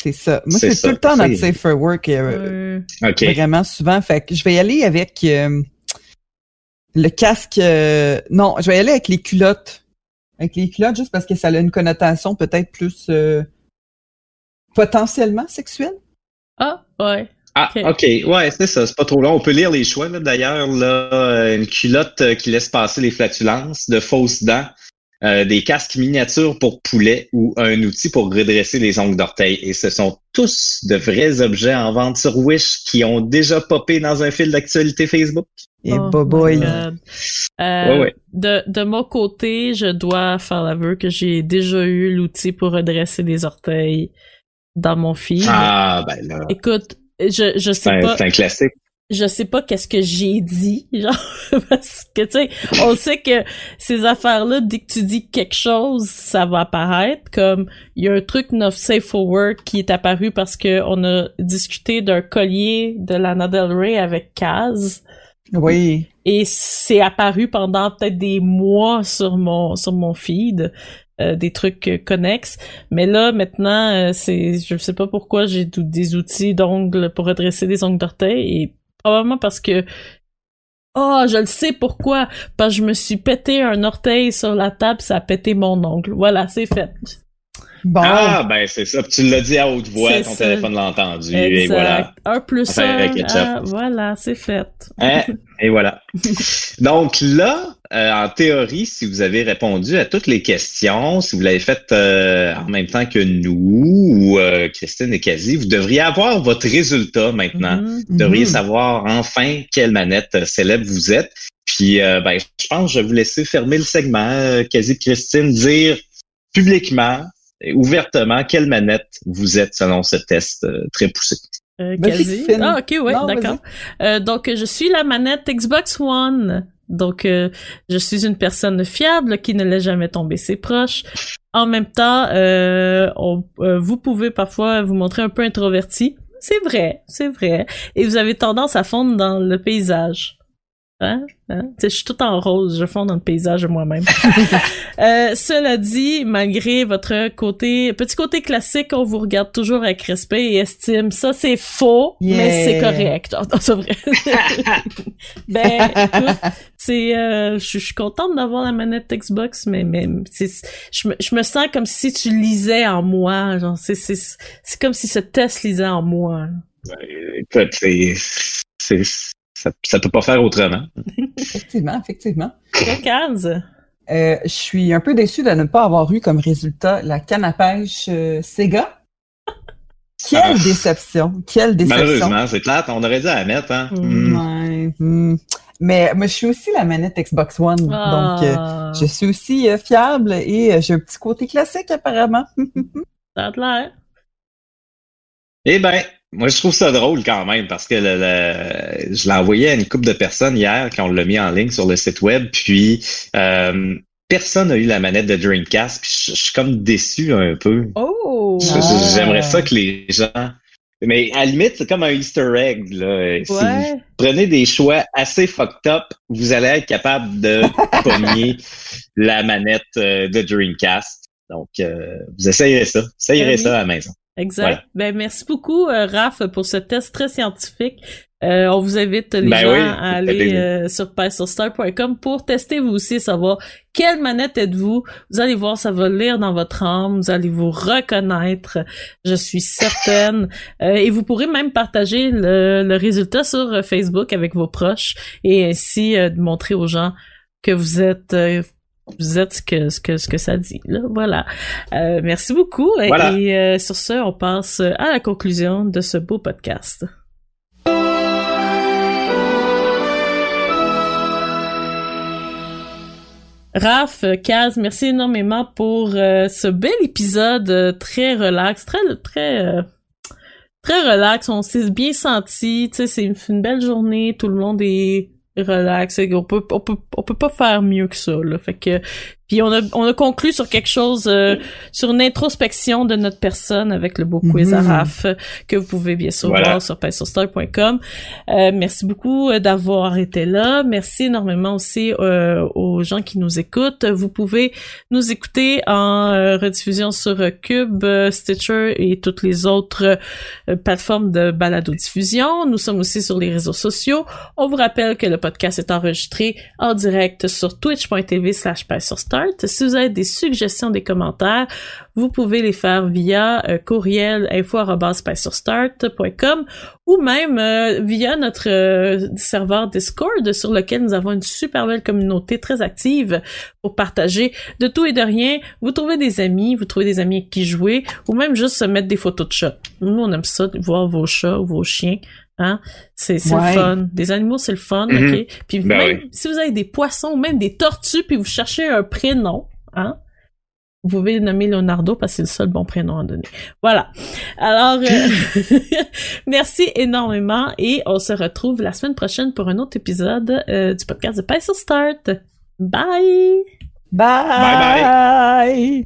C'est ça. Moi, C'est tout le temps notre safe for work, euh, vraiment souvent. Fait que je vais y aller avec euh, le casque. euh, non, je vais y aller avec les culottes. Avec les culottes, juste parce que ça a une connotation peut-être plus euh, potentiellement sexuelle. Ah, ouais. Ah, Ok. OK. Ouais, c'est ça. C'est pas trop long. On peut lire les choix, là. D'ailleurs, là, une culotte qui laisse passer les flatulences, de fausses dents, euh, des casques miniatures pour poulet ou un outil pour redresser les ongles d'orteil. Et ce sont tous de vrais objets en vente sur Wish qui ont déjà popé dans un fil d'actualité Facebook. Et Oh boboy. my God. Euh, Ouais, ouais. De, de mon côté, je dois faire l'aveu que j'ai déjà eu l'outil pour redresser les orteils dans mon feed. Ah, ben là, Écoute, je, je c'est sais un, pas, c'est un classique. Je sais pas qu'est-ce que j'ai dit, genre, parce que, tu sais, on sait que ces affaires-là, dès que tu dis quelque chose, ça va apparaître, comme, il y a un truc Not Safe for Work qui est apparu parce que on a discuté d'un collier de Lana Del Rey avec Kaz, Oui. et c'est apparu pendant peut-être des mois sur mon, sur mon feed. euh, des trucs euh, connexes mais là maintenant euh, c'est je sais pas pourquoi j'ai des outils d'ongles pour redresser des ongles d'orteil et probablement parce que oh je le sais pourquoi. Parce que je me suis pété un orteil sur la table ça a pété mon ongle. Voilà c'est fait Bon. Ah, ben c'est ça. Tu l'as dit à haute voix, ton ça. téléphone l'a entendu. exact Et voilà. un plus un ah, voilà c'est fait Hein? Et voilà. Donc là, euh, en théorie, si vous avez répondu à toutes les questions, si vous l'avez fait euh, en même temps que nous ou euh, Christine et Kazi, vous devriez avoir votre résultat maintenant. Mhm. Vous devriez savoir enfin quelle manette euh, célèbre vous êtes. Puis, euh, ben, je pense que je vais vous laisser fermer le segment, euh, Kazi Christine, dire publiquement et ouvertement quelle manette vous êtes selon ce test euh, très poussé? Euh, quasi. Ah, ok, ouais, d'accord. Euh, donc, je suis la manette Xbox One. Donc, euh, je suis une personne fiable qui ne laisse jamais tomber ses proches. En même temps, euh, on- euh, vous pouvez parfois vous montrer un peu introverti. C'est vrai, c'est vrai. Et vous avez tendance à fondre dans le paysage. Hein? Hein? Je suis tout en rose, je fonds dans le paysage de moi-même. Euh, cela dit, malgré votre côté, petit côté classique, on vous regarde toujours avec respect et estime. Ça, c'est faux, mais c'est correct. Oh, c'est vrai. ben, écoute, c'est, euh, je suis contente d'avoir la manette Xbox, mais, mais c'est, je me, je me sens comme si tu lisais en moi. Genre, c'est, c'est, c'est comme si ce test lisait en moi. Écoute, c'est, c'est, ça, ça peut pas faire autrement. Effectivement, effectivement. Euh, je suis un peu déçu de ne pas avoir eu comme résultat la canne à pêche euh, Sega. Quelle Ah. déception! Quelle déception! Malheureusement, c'est plate. On aurait dû la mettre, hein. Mm. Mm. Ouais, hmm. Mais moi, je suis aussi la manette Xbox One, donc euh, Ah, je suis aussi euh, fiable et euh, j'ai un petit côté classique apparemment. ça a l'air. Eh ben, moi, je trouve ça drôle quand même parce que le, le- je l'ai envoyé à une couple de personnes hier quand on l'a mis en ligne sur le site web, puis euh, personne n'a eu la manette de Dreamcast, puis je, je suis comme déçu un peu. Oh! Ah. J'aimerais ça que les gens... Mais à la limite, c'est comme un Easter egg. Là. Si vous prenez des choix assez fucked up, vous allez être capable de pogner la manette euh, de Dreamcast. Donc, euh, vous essayerez ça. Essayerez oui. ça à la maison. Exact. Ben, merci beaucoup, Raph, pour ce test très scientifique. Euh, on vous invite les Ben gens oui, à aller euh, sur PySoulStar.com pour tester vous aussi, savoir quelle manette êtes-vous. Vous allez voir, ça va lire dans votre âme, vous allez vous reconnaître, je suis certaine. Euh, et vous pourrez même partager le, le résultat sur euh, Facebook avec vos proches et ainsi euh, montrer aux gens que vous êtes euh, vous êtes ce que ce que ce que ça dit là. Voilà. Euh, merci beaucoup. Et, Voilà. et, euh, sur ce on passe à la conclusion de ce beau podcast. Raph, Kaz, merci énormément pour euh, ce bel épisode très relax, très très très relax. On s'est bien senti, tu sais, c'est une, une belle journée, tout le monde est relax. On peut on peut on peut pas faire mieux que ça. Là. Fait que puis on a on a conclu sur quelque chose, euh, sur une introspection de notre personne avec le beau quiz à Mhm. Raph que vous pouvez bien sûr Voilà. voir sur PaySoulStar.com. Euh, merci beaucoup euh, d'avoir été là. Merci énormément aussi euh, aux gens qui nous écoutent. Vous pouvez nous écouter en euh, rediffusion sur euh, Cube, euh, Stitcher et toutes les autres euh, plateformes de balado-diffusion. Nous sommes aussi sur les réseaux sociaux. On vous rappelle que le podcast est enregistré en direct sur twitch.tv slash Si vous avez des suggestions, des commentaires, vous pouvez les faire via euh, courriel info.start.com ou même euh, via notre euh, serveur Discord sur lequel nous avons une super belle communauté très active pour partager de tout et de rien. Vous trouvez des amis, vous trouvez des amis avec qui jouer ou même juste se mettre des photos de chats. Nous, on aime ça, voir vos chats ou vos chiens. Hein? C'est c'est Ouais. le fun. Des animaux, c'est le fun, Mhm. ok? Puis Ben même oui. si vous avez des poissons ou même des tortues puis vous cherchez un prénom, hein? Vous pouvez nommer Leonardo parce que c'est le seul bon prénom à donner. Voilà. Alors, euh, merci énormément et on se retrouve la semaine prochaine pour un autre épisode euh, du podcast de Pencil Start. Bye! Bye! Bye bye.